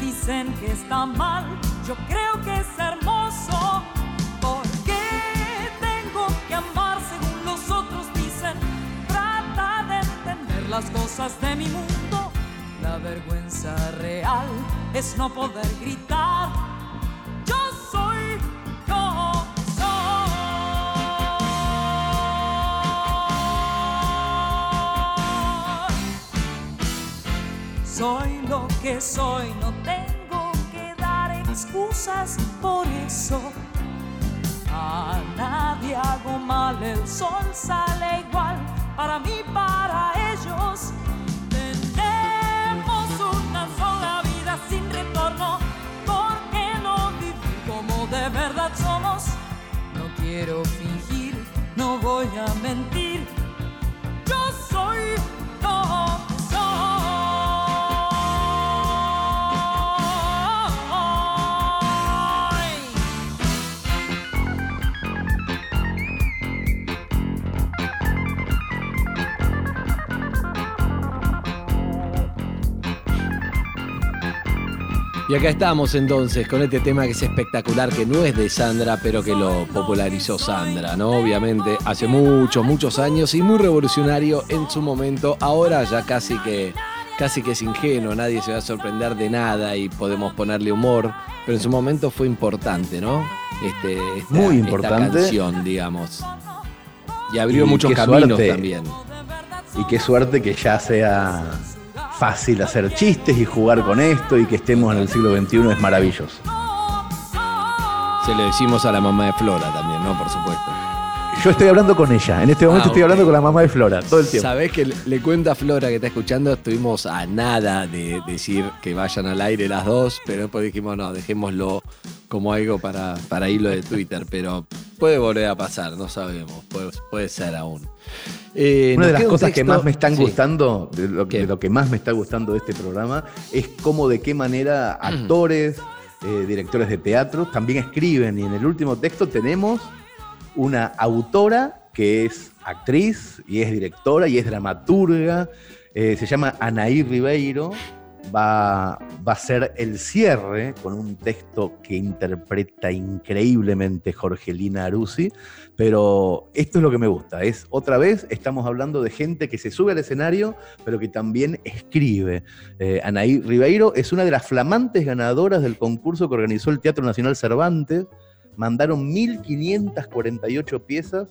dicen que está mal, yo creo que es hermoso. ¿Por qué tengo que amar según los otros dicen? Trata de entender las cosas de mi mundo. La vergüenza real es no poder gritar. Soy, no tengo que dar excusas por eso. A nadie hago mal, el sol sale igual para mí, para ellos. Tenemos una sola vida sin retorno, ¿por qué no vivir como de verdad somos? No quiero fingir, no voy a mentir. Y acá estamos entonces con este tema que es espectacular, que no es de Sandra, pero que lo popularizó Sandra, ¿no? Obviamente hace muchos, muchos años y muy revolucionario en su momento. Ahora ya casi que casi que es ingenuo, nadie se va a sorprender de nada y podemos ponerle humor, pero en su momento fue importante, ¿no? Este, esta- Muy esta importante. canción, digamos. Y abrió Y muchos caminos suerte. también. Y qué suerte que ya sea fácil hacer chistes y jugar con esto y que estemos en el siglo XXI es maravilloso. Se lo decimos a la mamá de Flora también, ¿no? Por supuesto. Yo estoy hablando con ella, en este momento Ah, estoy hablando con la mamá de Flora, todo el tiempo. Sabés que le, le cuento a Flora que está escuchando, estuvimos a nada de decir que vayan al aire las dos, pero después dijimos, no, dejémoslo como algo para, para hilo de Twitter, pero puede volver a pasar, no sabemos, puede, puede ser aún. Eh, Una de las cosas que más me están sí. gustando, de lo, de lo que más me está gustando de este programa, es cómo de qué manera actores, eh, directores de teatro también escriben. Y en el último texto tenemos una autora que es actriz y es directora y es dramaturga. eh, se llama Anaí Ribeiro. Va, va a ser el cierre con un texto que interpreta increíblemente Jorgelina Arusi. Pero esto es lo que me gusta. Es otra vez estamos hablando de gente que se sube al escenario, pero que también escribe. Eh, Anaí Ribeiro es una de las flamantes ganadoras del concurso que organizó el Teatro Nacional Cervantes. Mandaron 1.548 piezas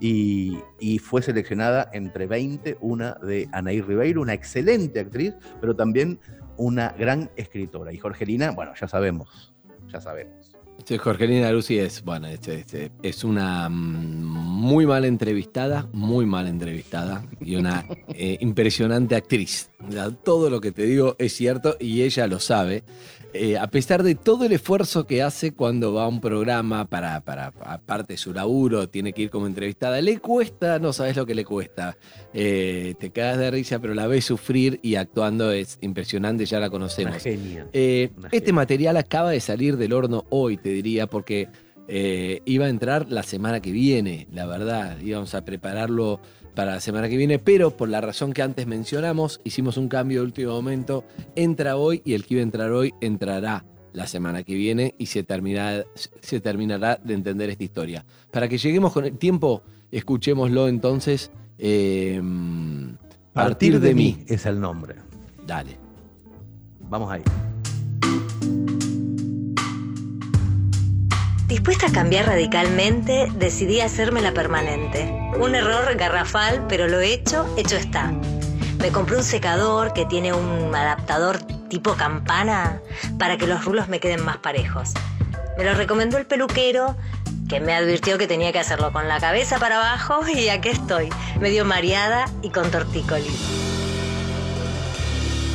y, y fue seleccionada entre 20 una de Anaí Ribeiro, una excelente actriz, pero también una gran escritora. Y Jorgelina, bueno, ya sabemos, ya sabemos. Sí, Jorgelina Lucy es, bueno, este, este, es una mm, muy mala entrevistada, muy mal entrevistada y una eh, impresionante actriz. Todo lo que te digo es cierto y ella lo sabe. Eh, a pesar de todo el esfuerzo que hace cuando va a un programa para, para, aparte de su laburo, tiene que ir como entrevistada, le cuesta, no sabes lo que le cuesta. Eh, te cagas de risa, pero la ves sufrir y actuando es impresionante, ya la conocemos. Genia. Eh, este material acaba de salir del horno hoy, te diría, porque iba a entrar la semana que viene, la verdad. Íbamos a prepararlo para la semana que viene, pero por la razón que antes mencionamos, hicimos un cambio de último momento. Entra hoy y el que iba a entrar hoy entrará la semana que viene y se terminará, se terminará de entender esta historia. Para que lleguemos con el tiempo, escuchémoslo entonces. eh, Partir de mí es el nombre. Dale. Vamos ahí. Dispuesta a cambiar radicalmente, decidí hacérmela permanente. Un error garrafal, pero lo hecho, hecho está. Me compré un secador que tiene un adaptador tipo campana para que los rulos me queden más parejos. Me lo recomendó el peluquero, que me advirtió que tenía que hacerlo con la cabeza para abajo y aquí estoy, medio mareada y con tortícolis.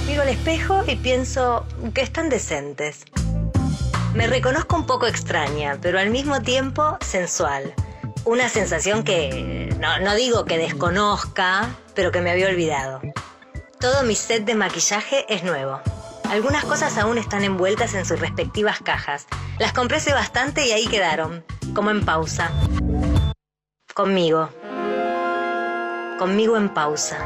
Miro al espejo y pienso que están decentes. Me reconozco un poco extraña, pero al mismo tiempo sensual. Una sensación que no, digo que desconozca, pero que me había olvidado. Todo mi set de maquillaje es nuevo. Algunas cosas aún están envueltas en sus respectivas cajas. Las compré hace bastante y ahí quedaron, como en pausa. Conmigo. Conmigo en pausa.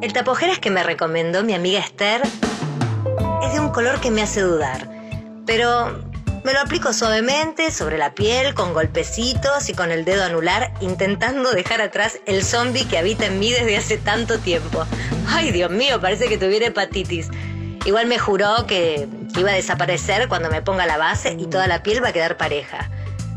El tapojeras que me recomendó mi amiga Esther es de un color que me hace dudar, pero me lo aplico suavemente sobre la piel, con golpecitos y con el dedo anular, intentando dejar atrás el zombie que habita en mí desde hace tanto tiempo. Ay, Dios mío, parece que tuviera hepatitis. Igual me juró que, iba a desaparecer cuando me ponga la base y toda la piel va a quedar pareja.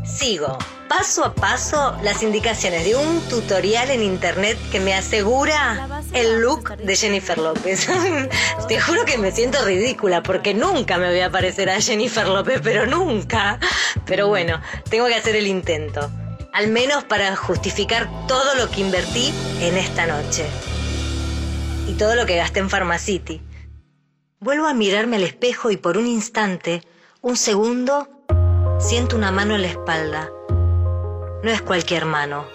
Sigo paso a paso las indicaciones de un tutorial en internet que me asegura el look de Jennifer López. Te juro que me siento ridícula porque nunca me voy a parecer a Jennifer López, pero nunca. Pero bueno, tengo que hacer el intento. Al menos para justificar todo lo que invertí en esta noche. Y todo lo que gasté en Pharmacity. Vuelvo a mirarme al espejo y por un instante, un segundo, siento una mano en la espalda. No es cualquier mano.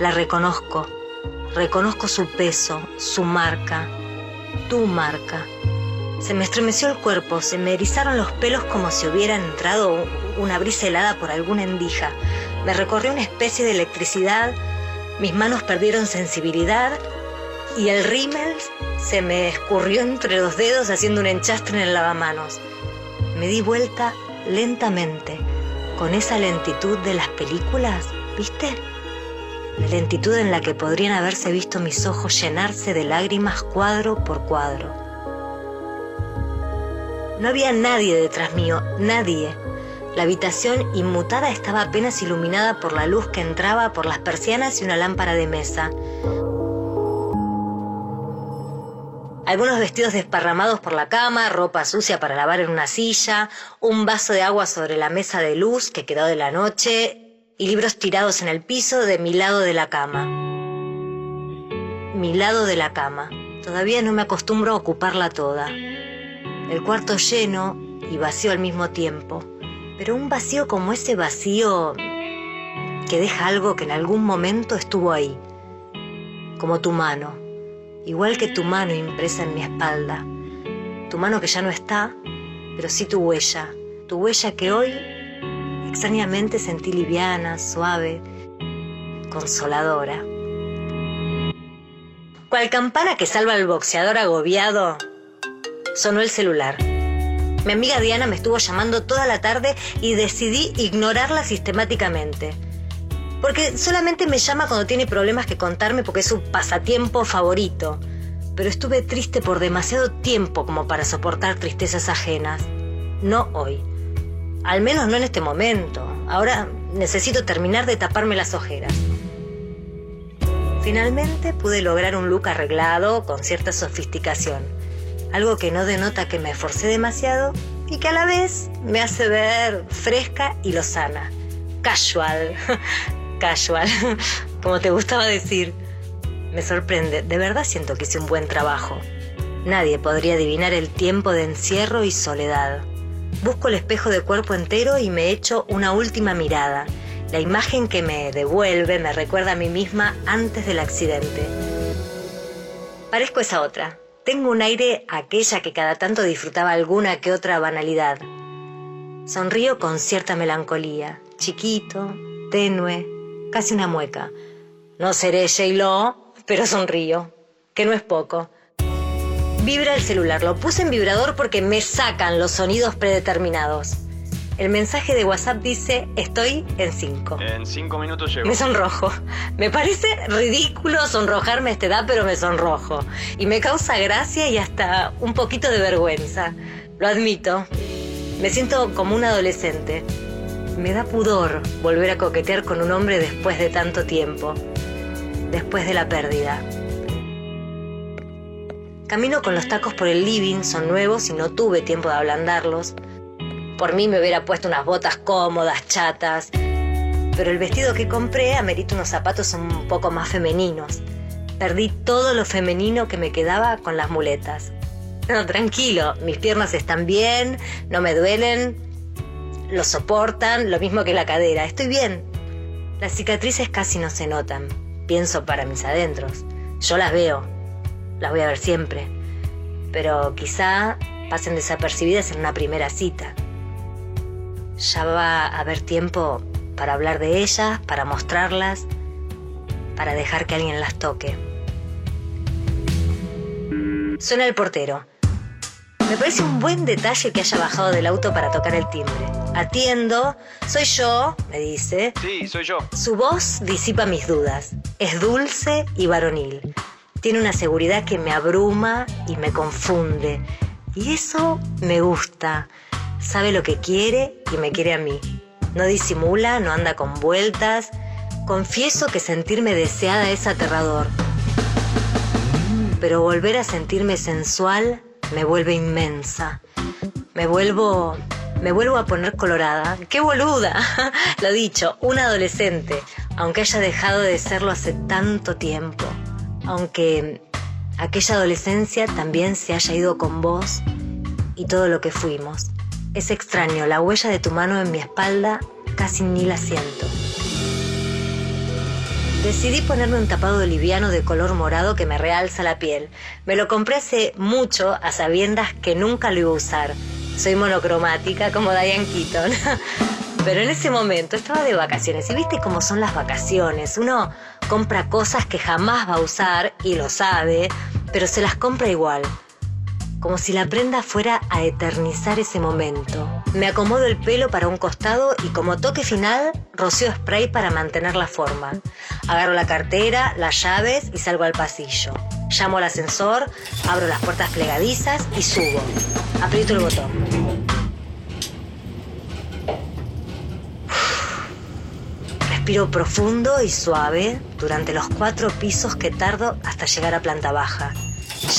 La reconozco. Reconozco su peso, su marca, tu marca. Se me estremeció el cuerpo, se me erizaron los pelos como si hubiera entrado una brisa helada por alguna endija. Me recorrió una especie de electricidad, mis manos perdieron sensibilidad y el rímel se me escurrió entre los dedos haciendo un enchastre en el lavamanos. Me di vuelta lentamente, con esa lentitud de las películas, ¿viste? la lentitud en la que podrían haberse visto mis ojos llenarse de lágrimas cuadro por cuadro. No había nadie detrás mío, nadie. La habitación inmutada estaba apenas iluminada por la luz que entraba por las persianas y una lámpara de mesa. Algunos vestidos desparramados por la cama, ropa sucia para lavar en una silla, un vaso de agua sobre la mesa de luz que quedó de la noche y libros tirados en el piso de mi lado de la cama. Mi lado de la cama. Todavía no me acostumbro a ocuparla toda. El cuarto lleno y vacío al mismo tiempo. Pero un vacío como ese vacío que deja algo que en algún momento estuvo ahí. Como tu mano. Igual que tu mano impresa en mi espalda. Tu mano que ya no está, pero sí tu huella. Tu huella que hoy extrañamente sentí liviana, suave, consoladora. Cual campana que salva al boxeador agobiado, sonó el celular. Mi amiga Diana me estuvo llamando toda la tarde y decidí ignorarla sistemáticamente. Porque solamente me llama cuando tiene problemas que contarme porque es su pasatiempo favorito. Pero estuve triste por demasiado tiempo como para soportar tristezas ajenas. No hoy. Al menos no en este momento. Ahora necesito terminar de taparme las ojeras. Finalmente pude lograr un look arreglado con cierta sofisticación. Algo que no denota que me esforcé demasiado y que a la vez me hace ver fresca y lozana. Casual. Casual. Como te gustaba decir. Me sorprende. De verdad siento que hice un buen trabajo. Nadie podría adivinar el tiempo de encierro y soledad. Busco el espejo de cuerpo entero y me echo una última mirada. La imagen que me devuelve me recuerda a mí misma antes del accidente. Parezco esa otra. Tengo un aire aquella que cada tanto disfrutaba alguna que otra banalidad. Sonrío con cierta melancolía, chiquito, tenue, casi una mueca. No seré J-Lo, pero sonrío, que no es poco. Vibra el celular, lo puse en vibrador porque me sacan los sonidos predeterminados. El mensaje de WhatsApp dice, estoy en 5. En cinco minutos llego. Me sonrojo. Me parece ridículo sonrojarme a esta edad, pero me sonrojo. Y me causa gracia y hasta un poquito de vergüenza. Lo admito. Me siento como un adolescente. Me da pudor volver a coquetear con un hombre después de tanto tiempo. Después de la pérdida. Camino con los tacos por el living, son nuevos y no tuve tiempo de ablandarlos. Por mí me hubiera puesto unas botas cómodas, chatas, pero el vestido que compré amerita unos zapatos un poco más femeninos. Perdí todo lo femenino que me quedaba con las muletas. No, tranquilo, mis piernas están bien, no me duelen, lo soportan, lo mismo que la cadera, estoy bien. Las cicatrices casi no se notan, pienso para mis adentros. Yo las veo, las voy a ver siempre, pero quizá pasen desapercibidas en una primera cita. Ya va a haber tiempo para hablar de ellas, para mostrarlas, para dejar que alguien las toque. Suena el portero. Me parece un buen detalle que haya bajado del auto para tocar el timbre. Atiendo, soy yo, me dice. Sí, soy yo. Su voz disipa mis dudas. Es dulce y varonil. Tiene una seguridad que me abruma y me confunde. Y eso me gusta. Sabe lo que quiere y me quiere a mí. No disimula, no anda con vueltas. Confieso que sentirme deseada es aterrador. Pero volver a sentirme sensual me vuelve inmensa. Me vuelvo. Me vuelvo a poner colorada. ¡Qué boluda! Lo dicho, un adolescente, aunque haya dejado de serlo hace tanto tiempo. Aunque aquella adolescencia también se haya ido con vos y todo lo que fuimos. Es extraño, la huella de tu mano en mi espalda casi ni la siento. Decidí ponerme un tapado liviano de color morado que me realza la piel. Me lo compré hace mucho a sabiendas que nunca lo iba a usar. Soy monocromática como Diane Keaton. Pero en ese momento estaba de vacaciones y viste cómo son las vacaciones. Uno compra cosas que jamás va a usar y lo sabe, pero se las compra igual. Como si la prenda fuera a eternizar ese momento. Me acomodo el pelo para un costado y como toque final, rocío spray para mantener la forma. Agarro la cartera, las llaves y salgo al pasillo. Llamo al ascensor, abro las puertas plegadizas y subo. Aprieto el botón. Respiro profundo y suave durante los cuatro pisos que tardo hasta llegar a planta baja.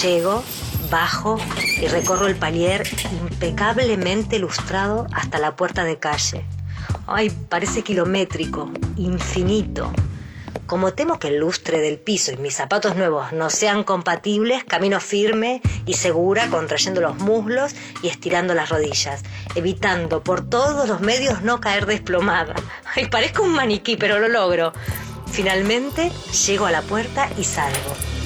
Llego, bajo y recorro el palier impecablemente lustrado hasta la puerta de calle. Ay, parece kilométrico, infinito. Como temo que el lustre del piso y mis zapatos nuevos no sean compatibles, camino firme y segura, contrayendo los muslos y estirando las rodillas, evitando por todos los medios no caer desplomada. Ay, parezco un maniquí, pero lo logro. Finalmente llego a la puerta y salgo.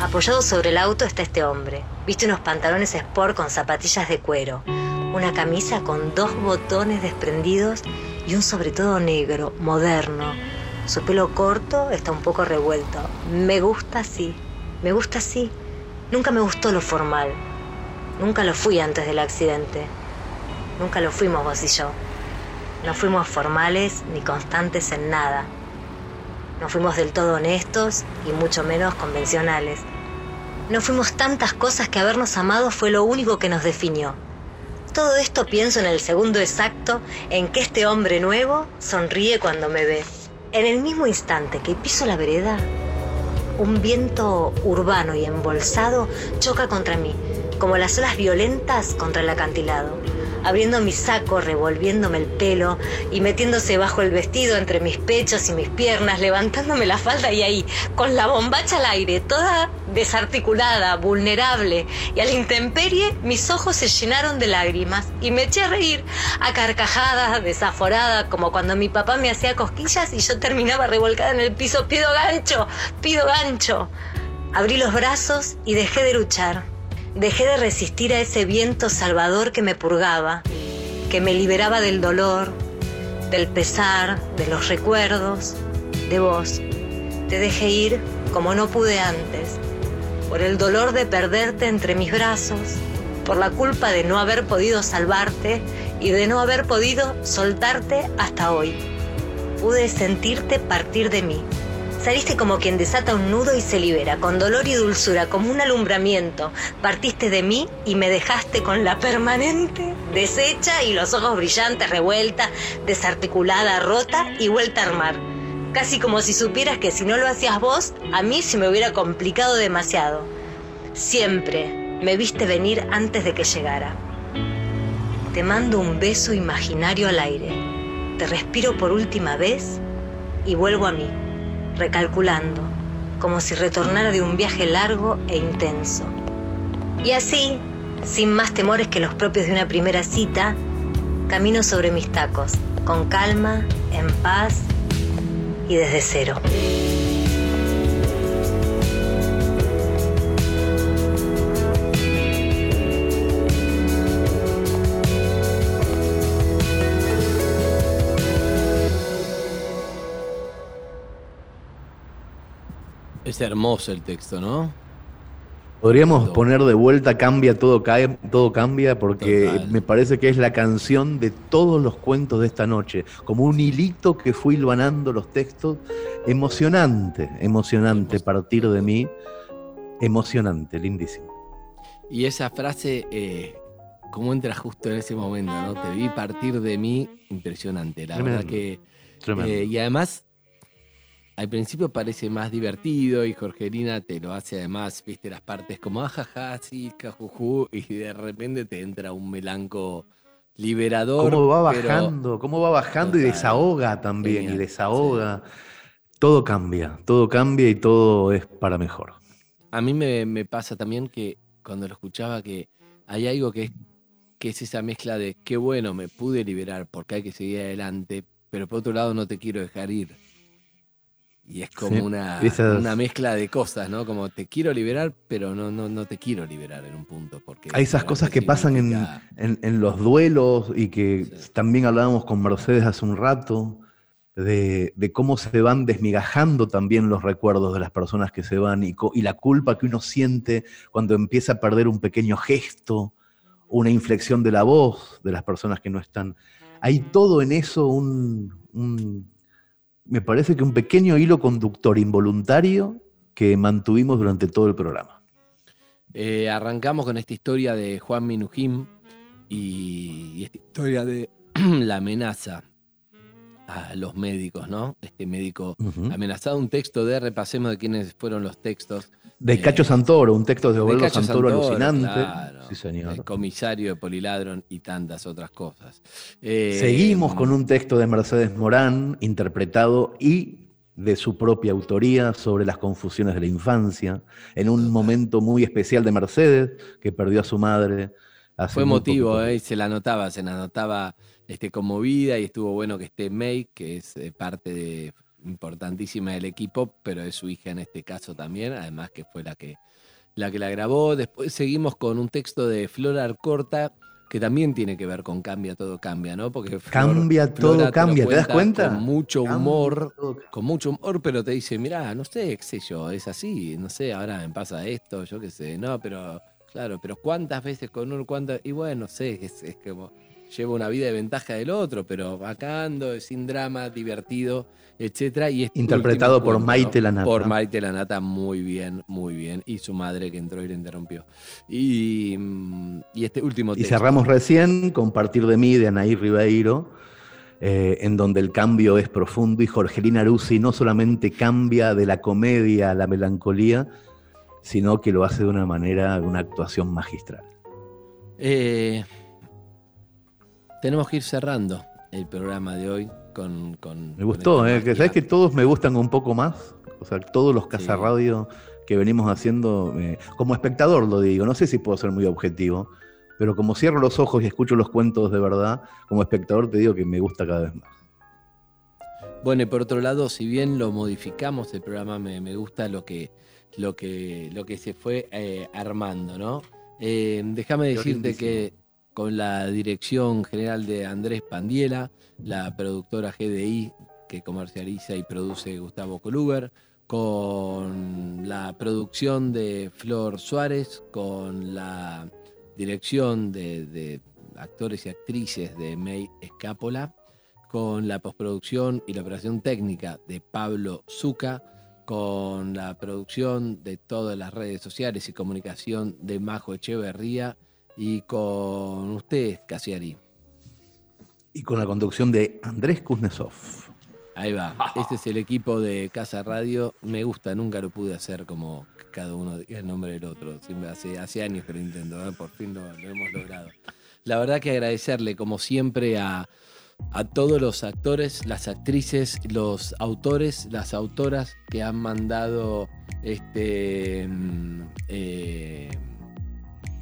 Apoyado sobre el auto está este hombre. Viste unos pantalones sport con zapatillas de cuero, una camisa con dos botones desprendidos y un sobre todo negro, moderno. Su pelo corto está un poco revuelto. Me gusta así, me gusta así. Nunca me gustó lo formal. Nunca lo fui antes del accidente. Nunca lo fuimos vos y yo. No fuimos formales ni constantes en nada. No fuimos del todo honestos y mucho menos convencionales. No fuimos tantas cosas que habernos amado fue lo único que nos definió. Todo esto pienso en el segundo exacto en que este hombre nuevo sonríe cuando me ve. En el mismo instante que piso la vereda, un viento urbano y embolsado choca contra mí, como las olas violentas contra el acantilado abriendo mi saco, revolviéndome el pelo y metiéndose bajo el vestido entre mis pechos y mis piernas, levantándome la falda y ahí, con la bombacha al aire, toda desarticulada, vulnerable y a la intemperie, mis ojos se llenaron de lágrimas y me eché a reír, a carcajadas, desaforada, como cuando mi papá me hacía cosquillas y yo terminaba revolcada en el piso, pido gancho, pido gancho. Abrí los brazos y dejé de luchar. Dejé de resistir a ese viento salvador que me purgaba, que me liberaba del dolor, del pesar, de los recuerdos, de vos. Te dejé ir como no pude antes, por el dolor de perderte entre mis brazos, por la culpa de no haber podido salvarte y de no haber podido soltarte hasta hoy. Pude sentirte partir de mí Saliste como quien desata un nudo y se libera, con dolor y dulzura, como un alumbramiento. Partiste de mí y me dejaste con la permanente, deshecha y los ojos brillantes, revuelta, desarticulada, rota y vuelta a armar. Casi como si supieras que si no lo hacías vos, a mí se me hubiera complicado demasiado. Siempre me viste venir antes de que llegara. Te mando un beso imaginario al aire. Te respiro por última vez y vuelvo a mí recalculando, como si retornara de un viaje largo e intenso. Y así, sin más temores que los propios de una primera cita, camino sobre mis tacos, con calma, en paz y desde cero. Es hermoso el texto, ¿no? Podríamos poner de vuelta Cambia, todo cae, todo cambia, porque me parece que es la canción de todos los cuentos de esta noche, como un hilito que fui hilvanando los textos. Emocionante, emocionante partir de mí, emocionante, lindísimo. Y esa frase, eh, ¿cómo entra justo en ese momento? ¿no? Te vi partir de mí, impresionante, la verdad que... Eh, y además al principio parece más divertido y Jorgelina te lo hace además, viste, las partes como ajaja, sí, cajujú, y de repente te entra un melanco liberador. ¿Cómo va bajando? ¿Cómo va bajando y desahoga también? y desahoga. Todo cambia, todo cambia y todo es para mejor. A mí me, pasa también que cuando lo escuchaba que hay algo que es, que es esa mezcla de qué bueno, me pude liberar porque hay que seguir adelante, pero por otro lado no te quiero dejar ir y es como una, una, mezcla de cosas, ¿no? Como te quiero liberar, pero no, no, no te quiero liberar en un punto. Porque Hay esas cosas que pasan en, en, los duelos y que también hablábamos con Mercedes hace un rato, de, de, cómo se van desmigajando también los recuerdos de las personas que se van y, y la culpa que uno siente cuando empieza a perder un pequeño gesto una inflexión de la voz de las personas que no están. Hay todo en eso un, un- me parece que un pequeño hilo conductor involuntario que mantuvimos durante todo el programa. Eh, arrancamos con esta historia de Juan Minujim y, y esta historia de la amenaza a los médicos, ¿no? Este médico amenazado, un texto de, repasemos de quiénes fueron los textos. De Eh, Cacho Santoro, un texto de Oberlo Santoro, Santoro, alucinante. claro. Sí, señor. El comisario de Poliladron y tantas otras cosas. Eh, Seguimos con un texto de Mercedes Morán, interpretado y de su propia autoría sobre las confusiones de la infancia, en un momento muy especial de Mercedes, que perdió a su madre. hace Fue poquito. ¿eh? y se la notaba, se la notaba este, conmovida y estuvo bueno que esté May, que es eh, parte de, importantísima del equipo, pero es su hija en este caso también, además que fue la que la, que la grabó. Después seguimos con un texto de Flora Arcorta, que también tiene que ver con Cambia, todo cambia, ¿no? Porque Flor- Cambia, todo te cambia, ¿te das cuenta? Con mucho Cambia, humor, con mucho humor, pero te dice, mirá, no sé, qué sé yo, es así, no sé, ahora me pasa esto, yo qué sé, no, pero claro, pero cuántas veces con uno, cuántas, y bueno, no sé, es, es como, llevo una vida de ventaja del otro, pero acá ando, sin drama, divertido, etcétera. Y este Interpretado por cuento, Maite Lanata. Por Maite Lanata, muy bien, muy bien. Y su madre que entró y le interrumpió. Y, mm, y este último Y texto. cerramos recién con Partir de mí de Anaí Ribeiro, eh, en donde el cambio es profundo y Jorgelina Aruzzi no solamente cambia de la comedia a la melancolía, sino que lo hace de una manera, una actuación magistral. Eh, tenemos que ir cerrando el programa de hoy con. con Me gustó, eh, que sabes que todos me gustan un poco más, o sea, todos los Casa Radio que venimos haciendo, eh, como espectador lo digo, no sé si puedo ser muy objetivo, pero como cierro los ojos y escucho los cuentos de verdad, como espectador te digo que me gusta cada vez más. Bueno, y por otro lado, si bien lo modificamos el programa, me, me gusta lo que, lo, que, lo que se fue eh, armando, ¿no? Eh, déjame decirte que con la dirección general de Andrés Pandiela, la productora GDI que comercializa y produce Gustavo Coluber, con la producción de Flor Suárez, con la dirección de, de actores y actrices de May Escápola, con la postproducción y la operación técnica de Pablo Zuca, con la producción de todas las redes sociales y comunicación de Majo Echeverría y con ustedes, Casiari. Y con la conducción de Andrés Kuznetsov. Ahí va. Este es el equipo de Casa Radio. Me gusta, nunca lo pude hacer como cada uno diga el nombre del otro. Siempre hace, hace años que lo intento, ¿eh? por fin lo, lo hemos logrado. La verdad que agradecerle, como siempre, a, a todos los actores, las actrices, los autores, las autoras que han mandado este mm, eh,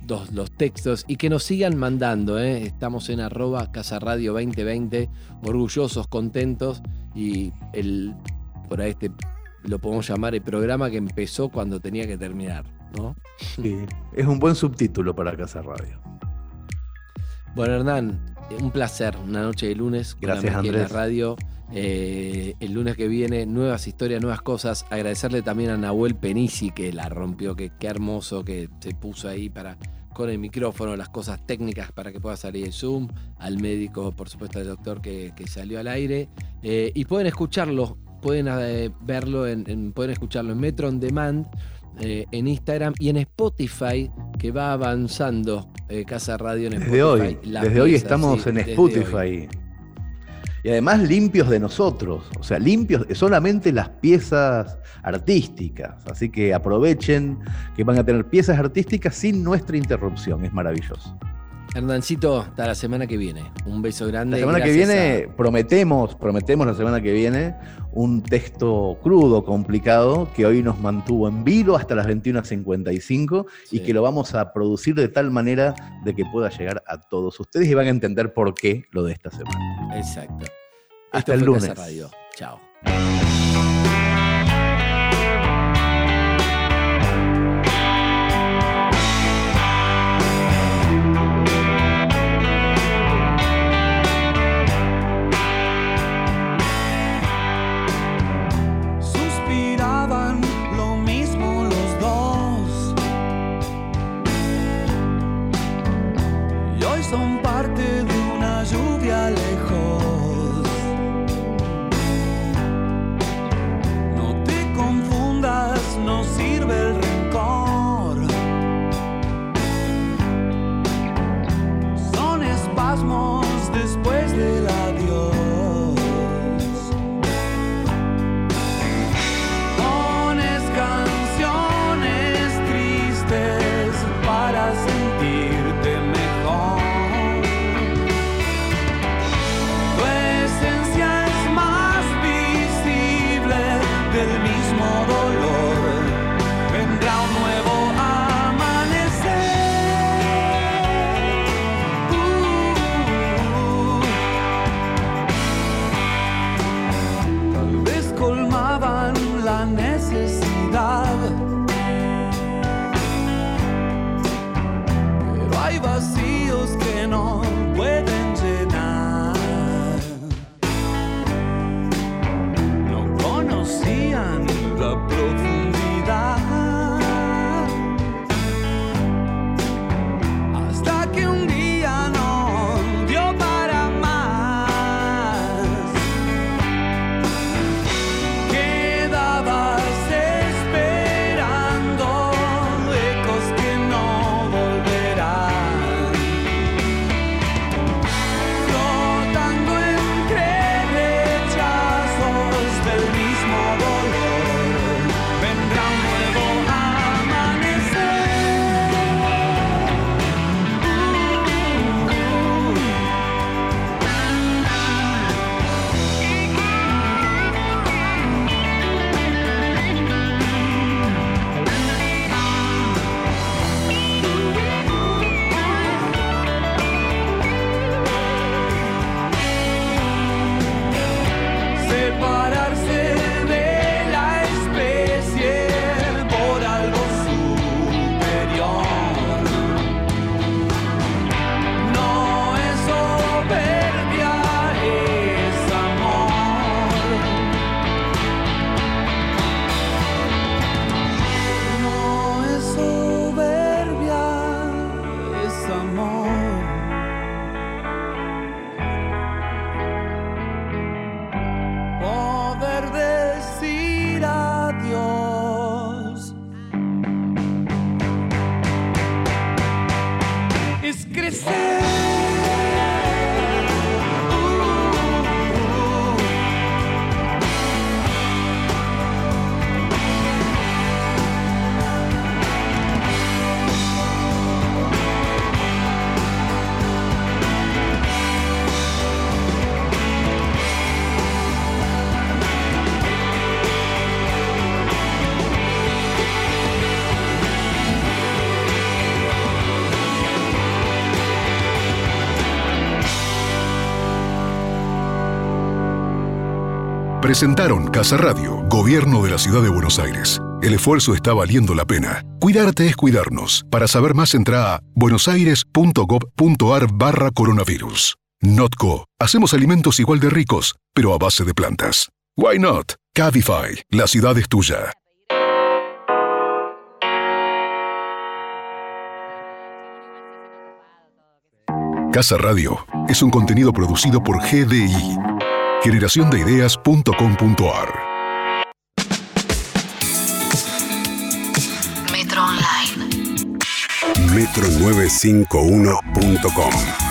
los, los textos y que nos sigan mandando. ¿eh? Estamos en arroba Casa Radio 2020, orgullosos, contentos y el por ahí este lo podemos llamar el programa que empezó cuando tenía que terminar, ¿no? Sí, es un buen subtítulo para Casa Radio. Bueno, Hernán, un placer, una noche de lunes. Gracias, Maquia en Andrés. La radio. Eh, el lunes que viene, nuevas historias, nuevas cosas. Agradecerle también a Nahuel Penisi que la rompió, que qué hermoso que se puso ahí para con el micrófono, las cosas técnicas para que pueda salir el Zoom, al médico, por supuesto, al doctor que, que salió al aire. Eh, y pueden escucharlo, pueden eh, verlo, en, en- pueden escucharlo en Metro On Demand, en Instagram y en Spotify, que va avanzando Casa Radio en Spotify. Desde hoy, desde hoy estamos sí, en Spotify. Y además limpios de nosotros, o sea, limpios solamente las piezas artísticas. Así que aprovechen que van a tener piezas artísticas sin nuestra interrupción, es maravilloso. Hernancito, hasta la semana que viene. Un beso grande. La semana que viene prometemos, prometemos la semana que viene un texto crudo, complicado, que hoy nos mantuvo en vilo hasta las 21.55 y que lo vamos a producir de tal manera de que pueda llegar a todos ustedes y van a entender por qué lo de esta semana. Exacto. Hasta Esto el lunes. Radio. Chao. Presentaron Casa Radio, Gobierno de la Ciudad de Buenos Aires. El esfuerzo está valiendo la pena. Cuidarte es cuidarnos. Para saber más entra a buenosaires.gov.ar barra coronavirus. Notco. Hacemos alimentos igual de ricos, pero a base de plantas. Why not? Cabify. La ciudad es tuya. Casa Radio es un contenido producido por GDI generaciondeideas.com.ar Metro Online. Metro951.com